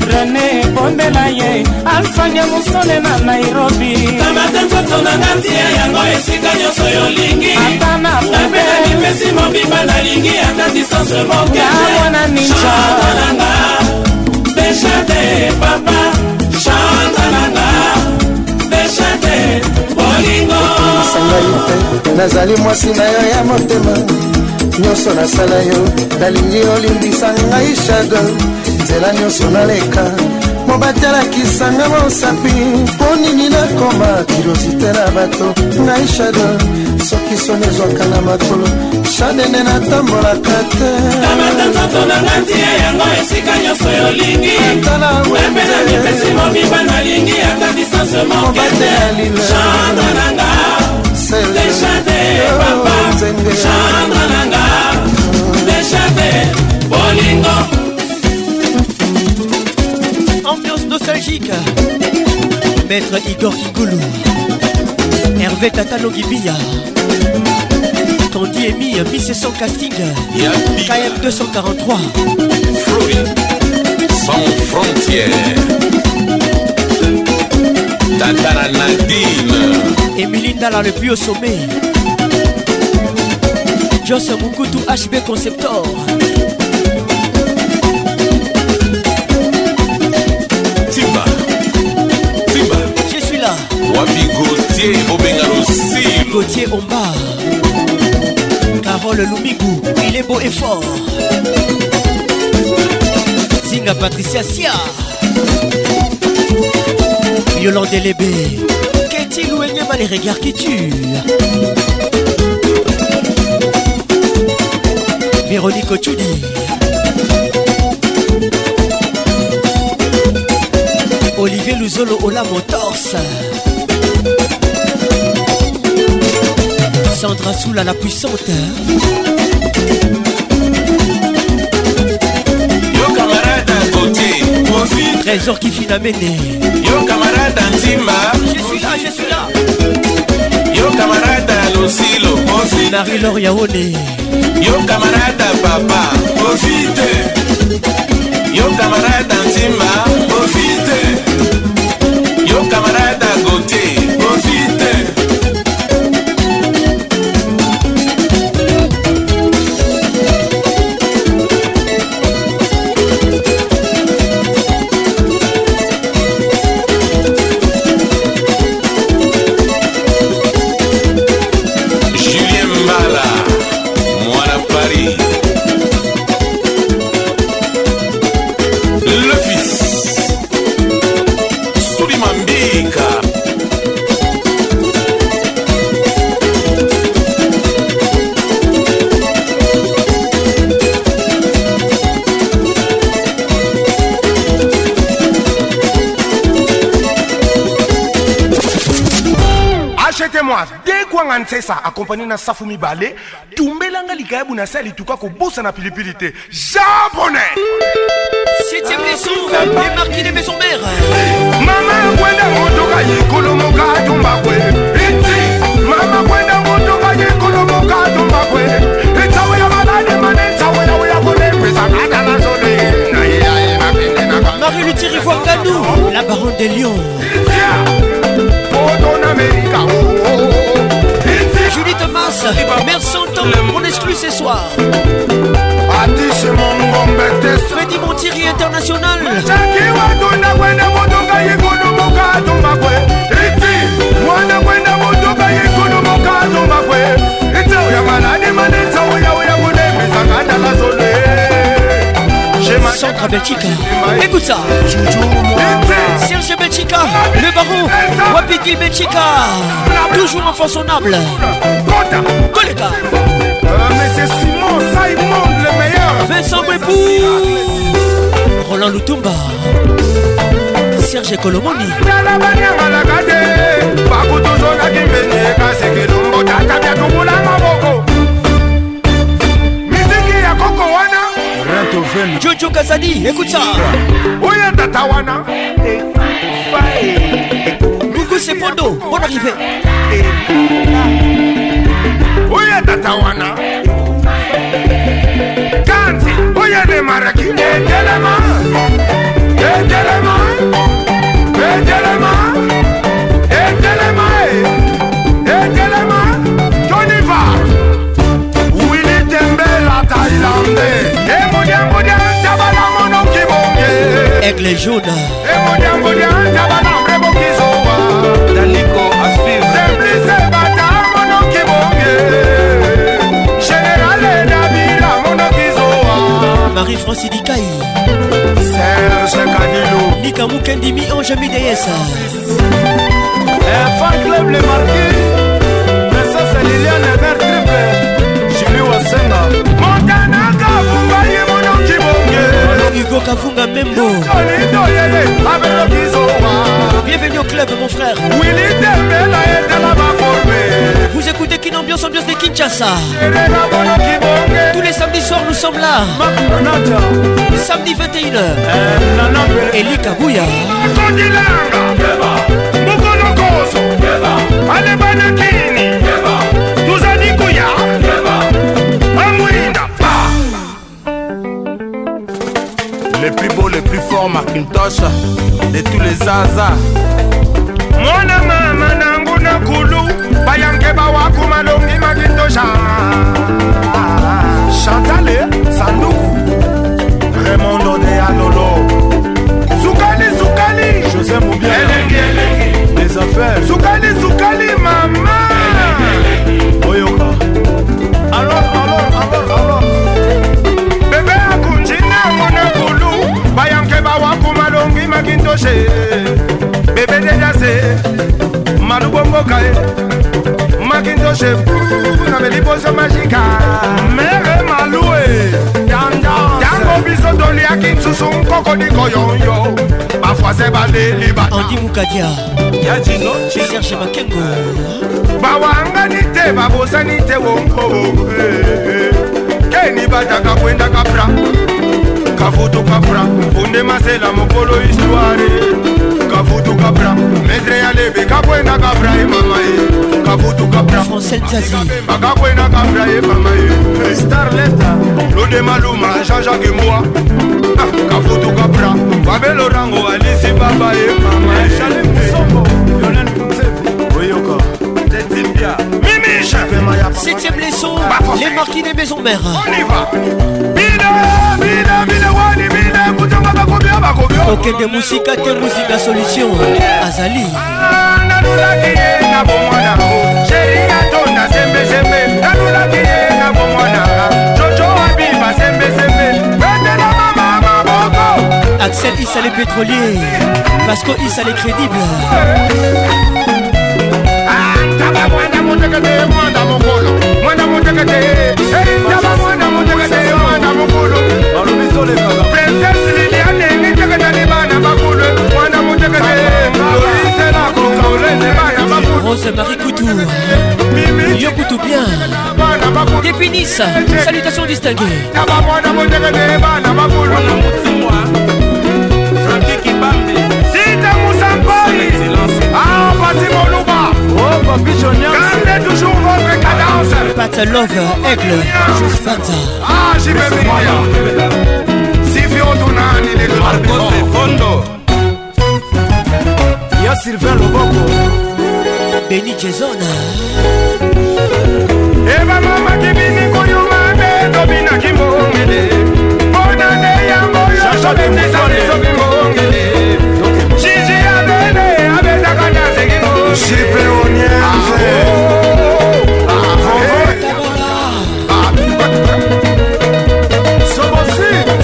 rene bondela ye alfanya mosole na nairobi kamata nzoto na ngantia yango esika nyonso yolingi ata na pembenanipesi mobimba nalingi ata distance mokeamwana ninjaananga dejade papa mpe nazali mwasi na yo ya motema nyonso nasala yo nalingi olimbisa ngai shadow nzela nyonso naleka mobatalakisanga mosapi mpo nini nakoma kirosite na bato ngai shade soki soni ezwaka na makolo shade nde natambolaka te tamata nzoto nanga ntia yango esika nyonso yolingi atalaepena mipesi mobimba nalingi ata distance mokete shade nanga leshade papa oh, Maître Igor Kikoulou Hervé Tatalo Gibia Tandy Emi, Miss son casting KM 243 Fruit Sans frontières Tatara Nadine Emilie Ndala le plus au sommet Joss Mukutu HB Conceptor wapi gotier obenga losilo gotier omba carole lumingu il est beau et fort zinga patricia sia Yolande Lébé Katie Louenyama les regards qui tuent Véronique Ochudi Olivier Luzolo Ola Motors Sandra sous la puissante Yo camarade à côté, profite Trésor qui finit à mener Yo camarade Antima Je suis là, je suis là Yo camarade Lucilo, profite Yo camarade papa, profite Yo camarade Yo camarade na nsesa akompagne na safu mibale tumbelanga likayabu na se ya lituka kobosana pilipili te jabone mama kwenda motoka yekolomoka tumbakwe eti mama kwenda motoka yekolomoka tumbakwe etsawe ya malade mane etsawe ya oya konepesa katala zone na yeyaye mabende na marie lutiri voikadou la baronne de lion ah! poto na amerika oo oh, oh, oh, David Thomas, Mère Santon, on exclut ce soir. atise mongombe te Freddy Montieri international chaki watunda kwenda motoka yikulubuka tumbakwe iti mwana kwenda motoka yikulubuka tumbakwe itsauya manani manitsauya uya kunemisa ngandalazone Centre Belchica. Écoute ça. Serge Belchica, le baron. Wapiki Belchica. Toujours infaçonnable. Collega. Monsieur Simon Simon, le meilleur. Vincent Bebou. Roland Lutumba. Serge Colomoni. Bakutu zonaki mbene kasekelombo tata byatumula maboko Beethoven. Jojo Kazadi, écoute ça. Oya Tatawana. Coucou c'est Pondo, bonne arrivée. Oya Tatawana. Kanti, Oya de Maraki, Etelema. Etelema. Etelema. Etelema. Etelema. Johnny Va. Willy Tembe la Thaïlandais. règle jaune marie-franci dikai serge kanilo nika mukendimi ange mideyesa fan club le marquis princesse liliane Bienvenue au club mon frère Vous écoutez qu'une Ambiance Ambiance de Kinshasa Tous les samedis soirs nous sommes là Samedi 21h Eli Kabuya. Allez Omar Macintosh de tous les zaza mwana mama nangu na kulu bayange bawaku malongi makintosha chantale sanduku remondo de alolo onikoyoyo bafwase baleli andi mukadia serge makengo bawangani te babosani te wongo keni bataka kwenda kapra kafutu kapra funde masela mokolo histware kavutu kapra metre ya lebe kakwenda kapra ye eh, mama ye kavutu kaprabemba kakwenda kapra ye mama eh. ye starleta lodemaluma jajake moa kavutu kapra babelorango alisi baba ye eh, mama oyoka tetimbia riche. Septième leçon, les marquis des maisons mères. On y va. Ok de musika te muzika solution azali nalulaki ye na bomwanango sheringa to na sembesembe nalulaki ye na bomwananga jojo wabi basembesembe pendela mama maboko axel isa le pétrolier pasco isa le crédible mwana mutekete mwana mukulu mwana mutekete ndaba mwana mutekete mwana mukulu princesi liliane nitekete ni bana bakulu mwana mutekete loise nakokaulene bana Rose Marie Coutou Yo Coutou bien Depuis Nice Salutations distinguées Sita Moussampoli Gardez toujours votre cadence. Pat Love, Aigle, Santa. Ah, j'y vais venir. Si Fiondonan, il est grand. Fondo. Y'a Sylvain Loboko. Benny Jason. eva eh, mamakibini koyuma be tobinaki mbongele mpo na nde yango yo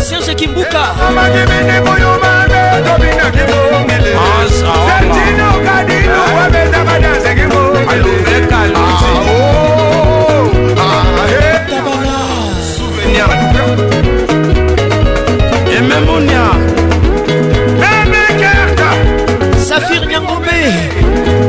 serge kimbuka oh, Safir ah, oh, oh, ah, Nyangombe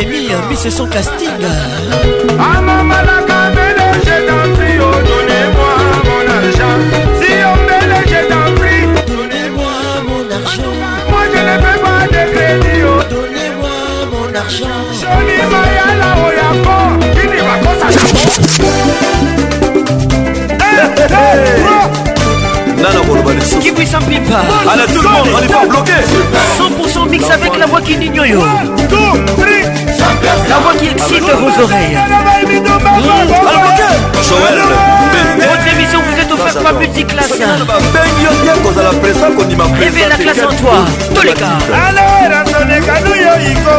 Jérémy, Miss son casting. Ah, maman, la camélé, je t'en prie, oh, donnez-moi mon argent. Si on me l'a, je t'en prie, donnez-moi mon argent. Moi, je ne fais pas de crédit, oh, donnez-moi mon argent. Johnny Mayala, oh, y'a pas, il n'y va pas, ça, ça, koloba lisusu kibwisa mpipa ala tout le monde on est pas bloqué 100% mix avec la voix qui nignoyo la voix qui excite vos oreilles ala bloqué Joël votre émission vous êtes offerte par multiclasse bengi yo bien kozala presa kondima réveille la classe en toi toleka alors azonekanu yo iko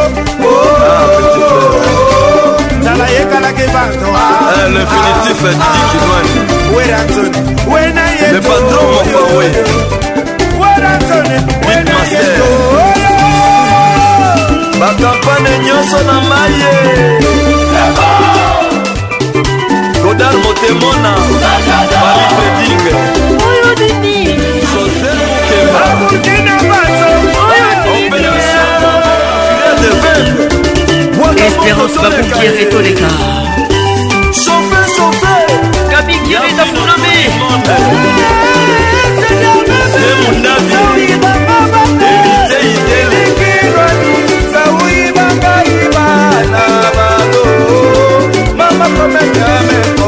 nzala yekalaki bato le ah, finitif dikinoine weratone wenayetowe weratone wenayeto bakampane nyonso na mai godar motemona malifeding josé mukemba ah, espérance babukier etoleka qui est ta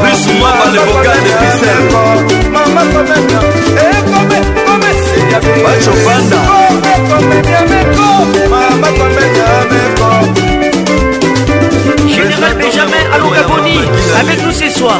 Lusuma va le vocal de Pissel Mama komeka Eh kome kome Bacho Banda Kome kome nyame kome Mama kome nyame Allons Gaboni, avec nous ce soir.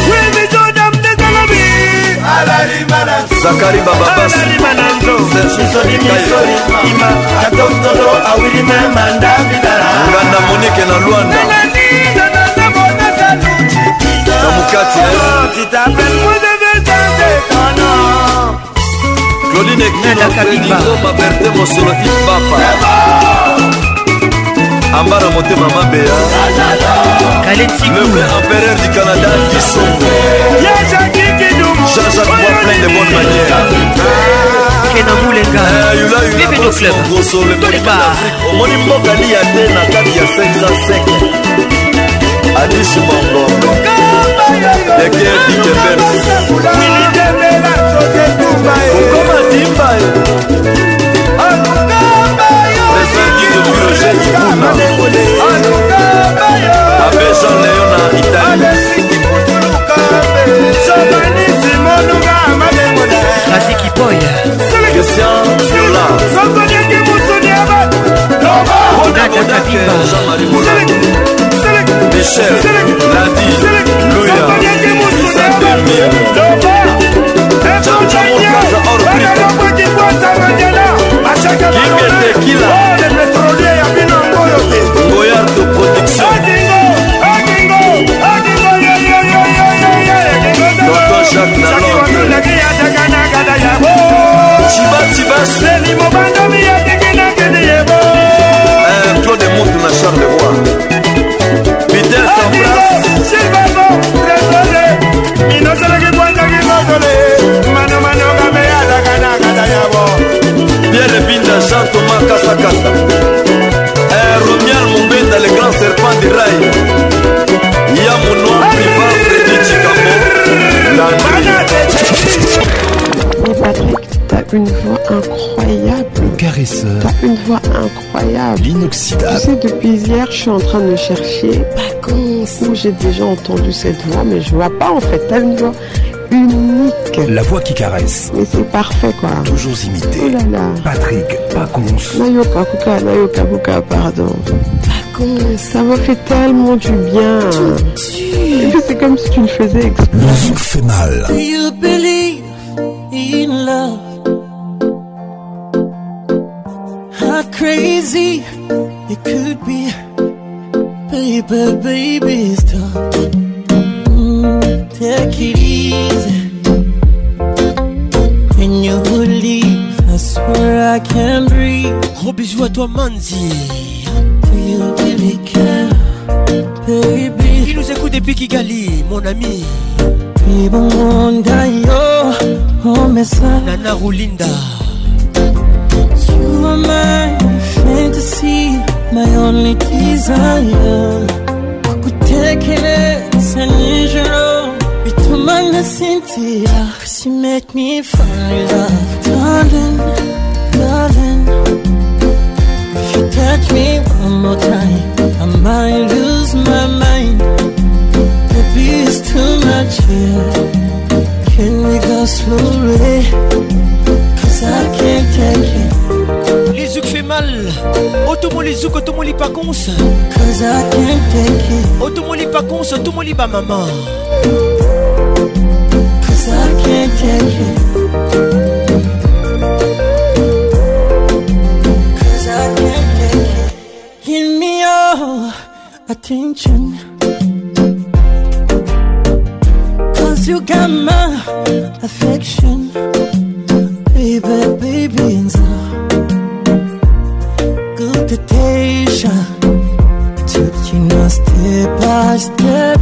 zakari bababasnalima na nzo susonimisoni ima katomtolo awilime manda bidala nganda monike na lwanda na mokati claudine kinofedigo baberte mosolo ipapa ambara motema mabeya le vrai empereur du canada disongo Jean-Jacques Bois plein de bonnes manières kenamulengayolayolayogoso omoni mbokani ya te na kati ya 505 adisi bongo deke dikebelokoma dimbae abe jean leon na italie sobaniti monuga mabengoda radiki poya sokoniaki mutuniaba Michel, Nadi, Louya, Zademir, Jean-Jean Mokasa, Orpli, Kingete Kila, cibati baseli mobandami yatekenakende yebo eh, claude mut na charlevoix pitel samblasilvabo tresore minoselaki kwangaki mokole manomanoka meyalakanakata yabo pierre binda jean thomas kasakasa une voix incroyable. caresseur. une voix incroyable. L'inoxydable. Tu sais, depuis hier, je suis en train de chercher. Où j'ai déjà entendu cette voix, mais je vois pas en fait. T'as une voix unique. La voix qui caresse. Mais c'est parfait quoi. Toujours imité. Oh là là. Patrick Paconce Nayoka Kuka, Nayoka Kuka, pardon. Ça me fait tellement du bien. C'est comme si tu le faisais exprès. Musique fait mal. Cause I can't take it. Otomoli oh, pas con, otomoli pas maman. Cause I can't take it. Cause I can't take it. Give me attention. Cause you got my affection. Baby, baby, and so good temptation past the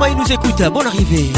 Maï nous écoute. Bonne arrivée.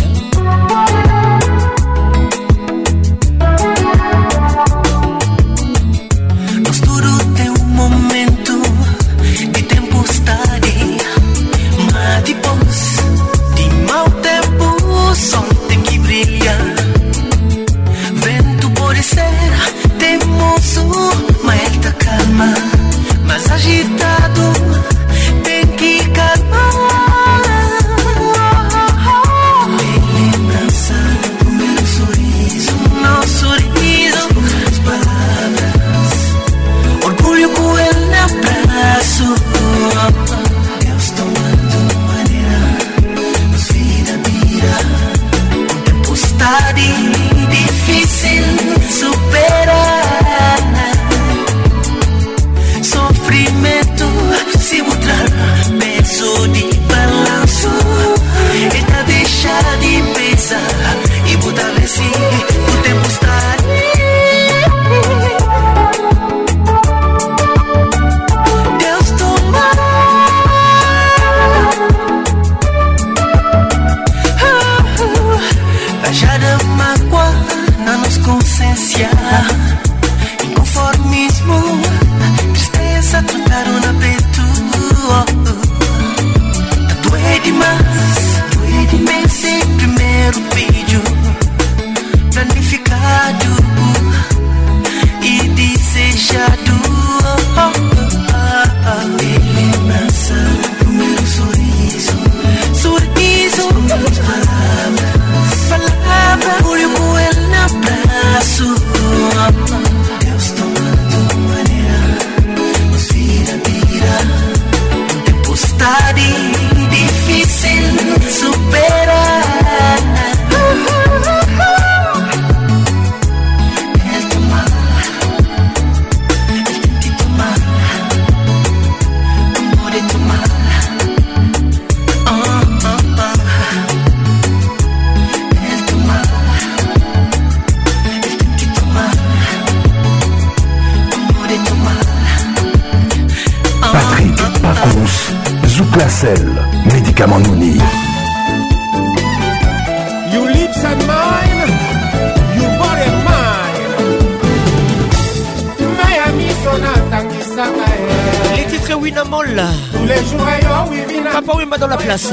place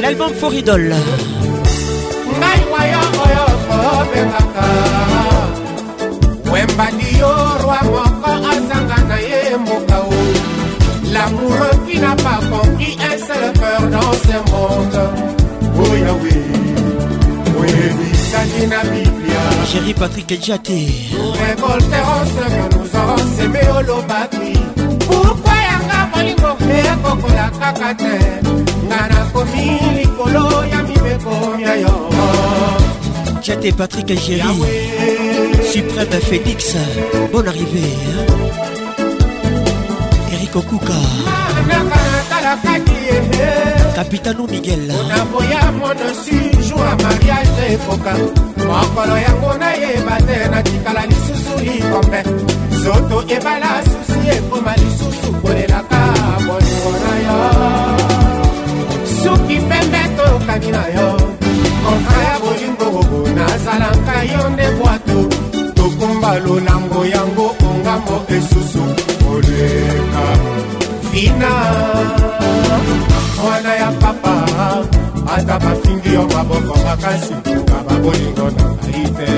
l'album foridol ngai waya oyo kobengaka wembani yo rwa moko azanga na ye mboka o lamoureux qui n'a pas conquis un seul cœur dans ce monde oyawe oyebisaki na biblia chéri patrik ejate Tete Patrick Algérie Suprême Phoenix Bonne arrivée Eric Okuka Capitano Miguel naboya mwana sujo ya mariage ekoka mokolo yango nayeba te natikala lisusu likombe zoto ebala susi ekoma lisusu kolelaka bolingo na yo suki pembe toyokani na yo kontra ya bolingo osalaka yo nde bwato tokumba lolango yango ongambo esusu koleka fina mwana ya papa ata bafingi yo maboko makasi nga babolingo na ngai te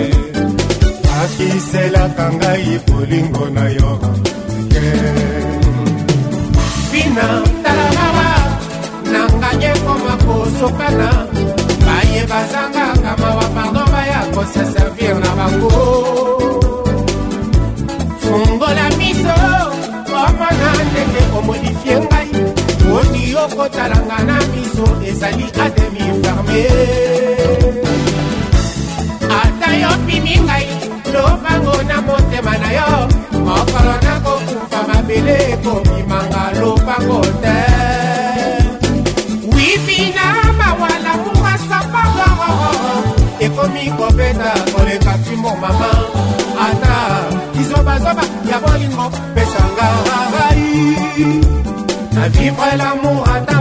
bakiselaka ngai bolingo na yo ke fina talalaba nanga nyekoma kosokana baye bazangaka mawa pardon bakoseservir na bango fungola miso omona ndenge omodifie ngai oti okotalanga na miso ezali ademi ferme ata yopimi ngai lobango na motema na yo mokolo nakokufa mabele ekobimanga lobango te wipina ekomi kobeta koleka fimbo mama ata kizobazoba ya bolingo pesanga rarai na vivre lamour ata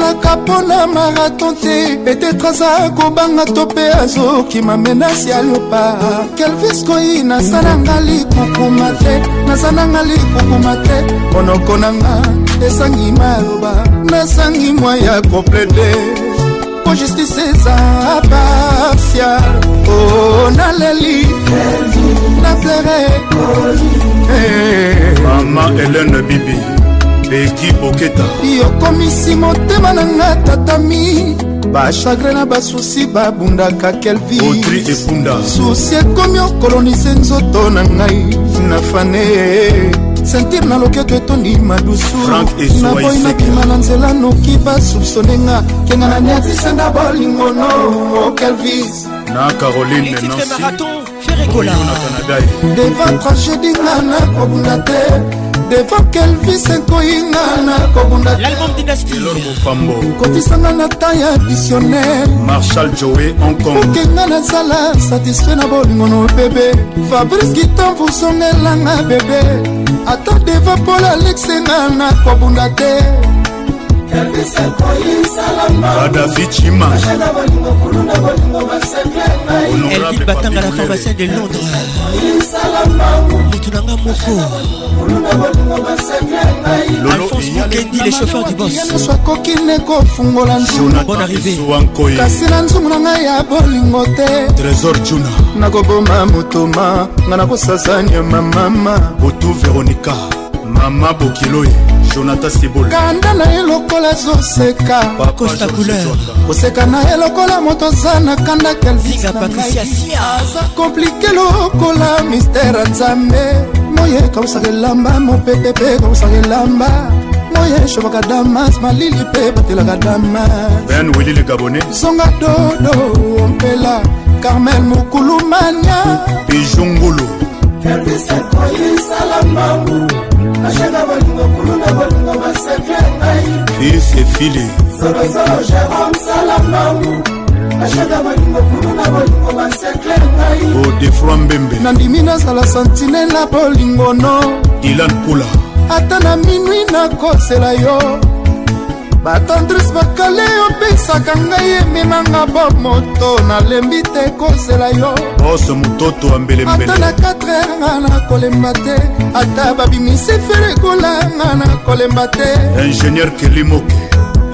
ezalaka mpona marathon te petetre aza kobanga to mpe azokima menasi ya lopa kelvis koi naza nanga likukuma te naza nanga likukuma te monoko nanga esangi maloba nasangi mwa ya koplede po justice eza partial o naleli naplere eh. mama elene bibi eki boketa yokomisi motema na nga tatami bachagre na basusi babundaka kelviotri epunda susi ekomi okolonise nzoto na ngai na fane sentir na loketo etondi madusu naboyi nakima na nzela noki basupsone nga kenga na niatisenda bolingono okelvis na caroline nansi devant tragédie nga nakobunda te devant kelvis ekoyinga na kobundakokokisanga na ta ya visionnaire marshal joe hongkongokenga nazala satisfait na bolingo no bebe fabrice gitan vusongelanga bebe ata deva pol alexenga na kobunda te Badafi Chima Elvin Batanga la pharmacienne de Londres Litunanga Moko Alphonse Mokendi les chauffeurs du boss nyonso akoki ndeko kofungola nzungukasi na nzungu na ngai ya bolingo te trésor juna nakoboma motoma ngai nakosasa nyama mama botu veronika mama bokiloye jonathan sibolkanda na ye lokola zoseka kosta couleur koseka na ye lokola moto aza na kanda kelvisaza komplike lokola mistere nzambe moye kausaka elamba mopepe mpe kausaka elamba moye shobaka damas malili mpe batelaka damas zonga dodo ompela carmel mokulumania ejongolo ashaka bolingo kuluna bolingo masakle ngai fisefile solozolo jérome salamangu ashaka bolingo kuluna bolingo masakle ngai odefroi mbembe nandimi nazala santine na bolingo no dilan pula ata na minwi nakosela yo batandrise bakale opesaka ngai eminanga bo moto nalembi te kozela yo bose mototo ambelembele ata na 4 heure nga na kolemba te ata babimisi ferekola nga na kolemba te ingénieur kelimoke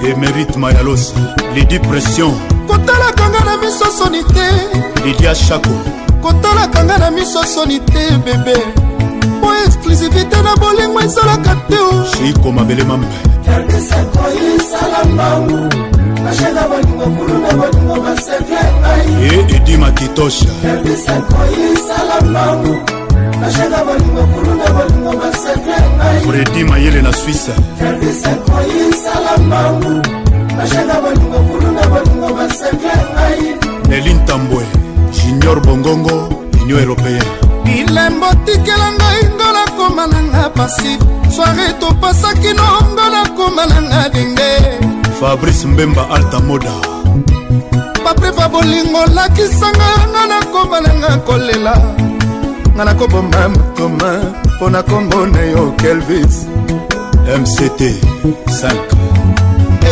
emerite mayalosi lidi pression kotalaka nga na miso soni te lidia shako kotalaka nga na miso soni te bebe mpo exklusivité na bolingo ezalaka te shiko mabele mambe e edi makitosha fredi mayele na swisse nelin tambwe junior bongongo union européenne bilembo tikela ngai ngo nakoma na nga pasi soare topasaki no ngo nakoma na nga denge fabrice mbemba altamoda paprefa bolingo lakisanga nga nakoma na nga kolela nga nakobomba motoma mpo na kombo na yo kelvis mct 5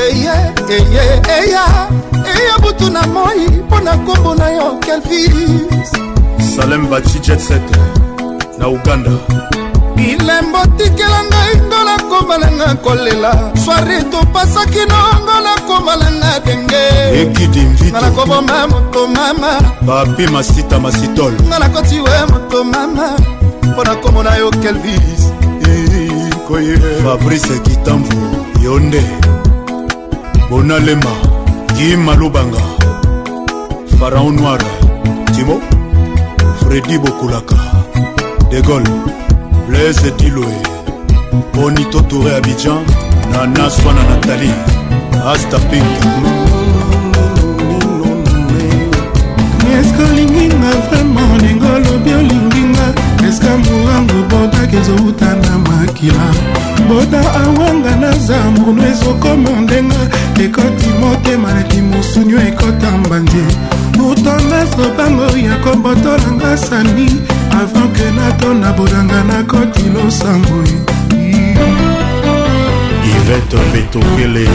eye eye eya eya butu na moi mpo na kombo na yo kelvis salem baci jetset na uganda bilembo tikela ngai ngo nakomalanga kolela swari topasaki nongo nakomalanga denge ekidimvitnga nakoboma moto mama papi masita masitol nga nakoti we moto mama mpo nakomona yo kelvis koye fabrice kitamvu yo nde bonalema gi malubanga faraon noir timo fredi bokulaka de gaulle blaise diloe bonito touré abidjan nana swana natali asta pink eske olinginga vraimen ninga olobi olinginga eske amour yango botaki ezowuta na makila boda awanga na zambunu ezokoma ndenga ekoti motema naki mosunio ekota mbanzi butonda sobango ya kobotolanga sandi avant ke natonda bodanga nakoti losangwe ivete betokele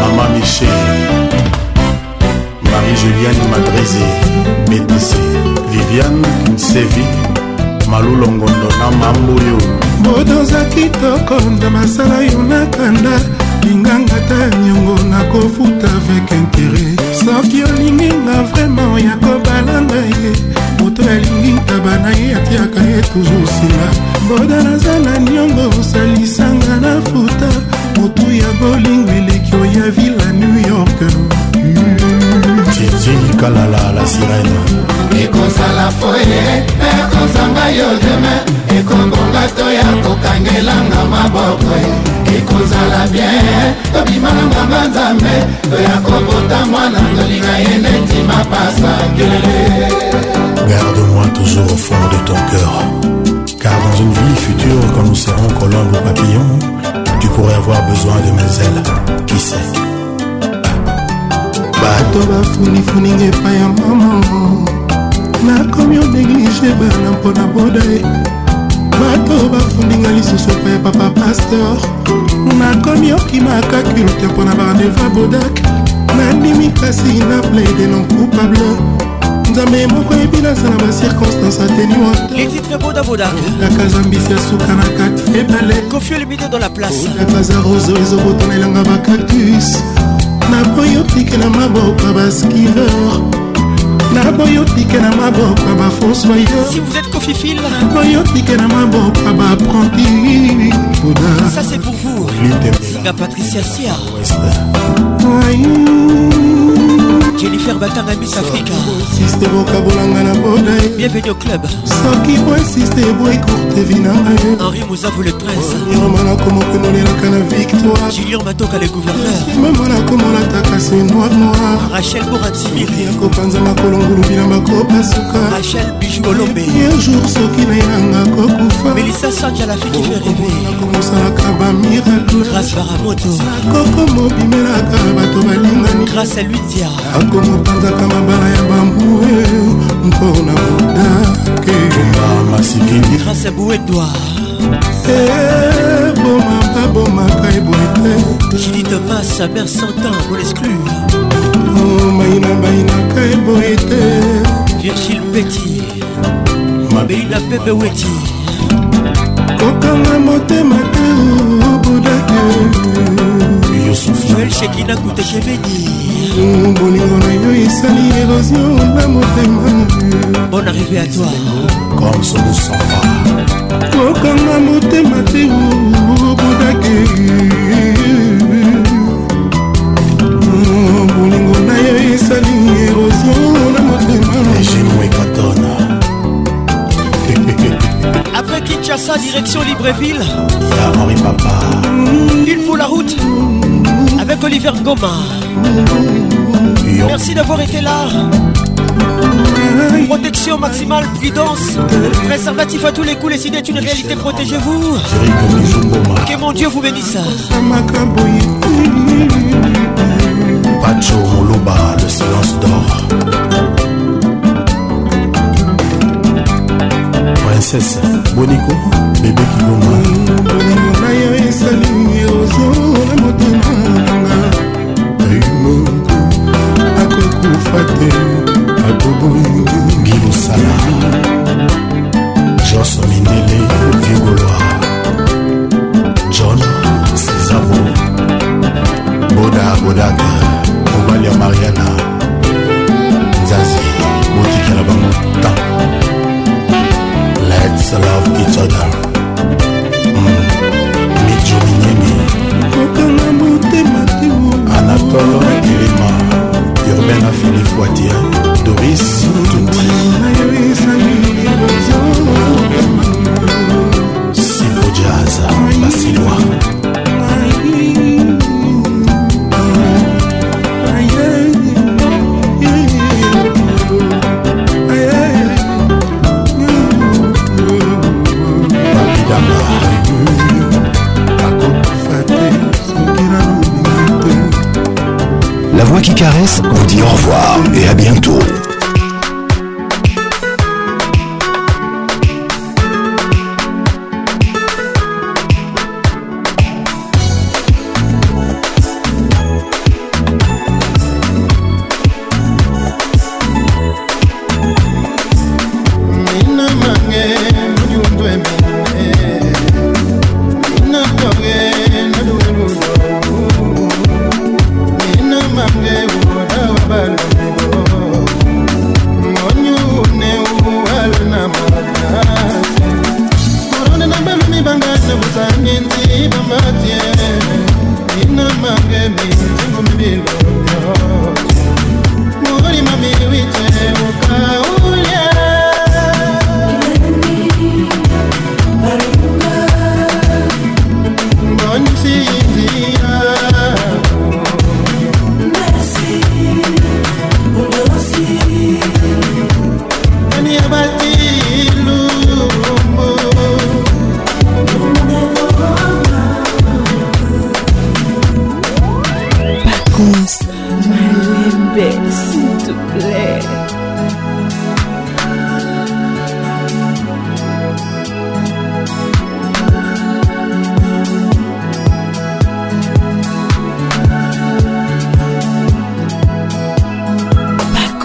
mama michel marie juliane madrizi métisi viviane nsevi malulongondo na mambuyo bodoza kitoko na masala yo nakanda linganga ta niongo nakofuta avec intere soki olingi nga vraimen ya kobalanga ye moto alingi ntaba na ye atiaka ye toujours sila boda naza na niongo osalisanga na futa motu ya bolingo eleki oya vila new york titi kalala la sirena ekozala foye ekozanga yo demain ekongonga to ya kokangelanga maboko ekozala bien tobimananganga nzambe toya kobota mwana tolinga ye neti mapasa kelele Garde-moi toujours au fond de ton cœur, car dans une vie future, quand nous serons colombes ou papillons, tu pourrais avoir besoin de mes ailes. Qui sait bato bafunifuninga epai ya mama nakomi onéglige bana mpona boda bato bafundinga lisusu epai papa paster nakomi okimaka culte mpo na barandeva bodak nandimi kasi na plaide non coupable nzambe moko yebi nasala bacirconstance ateliwantodaka zambisi ya suka na kati ebaleodakaza roso ezobotonelanga bacactus napoyi otikela maboko baskiveur naboyotike na maboko ya bafosoyoboyotike na maboko ya bapranti budalinga patricia sia ah, jennifer batanga miss africa siste bokabolanga na bona bienvenu au club soki boinsiste boekurte vinangae henri mozavu le prince oh, iroma nakomokomolelaka na victoire julien matoka le gouverneur mama nakomolataka se noir noir rachel boratimili akopanza makolongulu bilamba kopasuka rachel bijolombe un jour soki nayanga kokufa melisa sanja la fiki fe reve nakomosalaka bamiracle grâce baramoto koko mobimelaka bato balingani grâce a lui diara ah, moko mopanzaka mabala ya bambue mpona budakeamasibue edward ebomaka eh, bomaka ah, eboye te judite passe aber santan pour l'exclure oh, maina bainaka eboye te virgile petit mabeina pepe weti kokanga motema te obudake joel shekina kutekebeni Oh, bolingo na yo esali erosio na motema bon arrivé à toi comme solusanfa kokanga motema te obudake bolingo na yo esali erosio na motema après Kinshasa, direction Libreville. Henri Papa. Il faut la route. avec Oliver Goma. Merci d'avoir été là. Protection maximale, prudence, préservatif à tous les coups, les idées est une réalité, protégez-vous. Que mon Dieu vous bénisse. Pacho Moloba, le silence d'or. princesse Monico bébé kilonga Salut akufa te atobongi mosala jos mindele vigoloa john cesavo boda bodaka mobali ya mariana nzazi botikela bango ta lets love each other hmm. mijominene kokanga motema te anatole elema germain afili foatia doris tuti sipo jaza basilwa Caresse vous dit au revoir et à bientôt.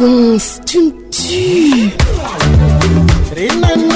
Dragon, c'est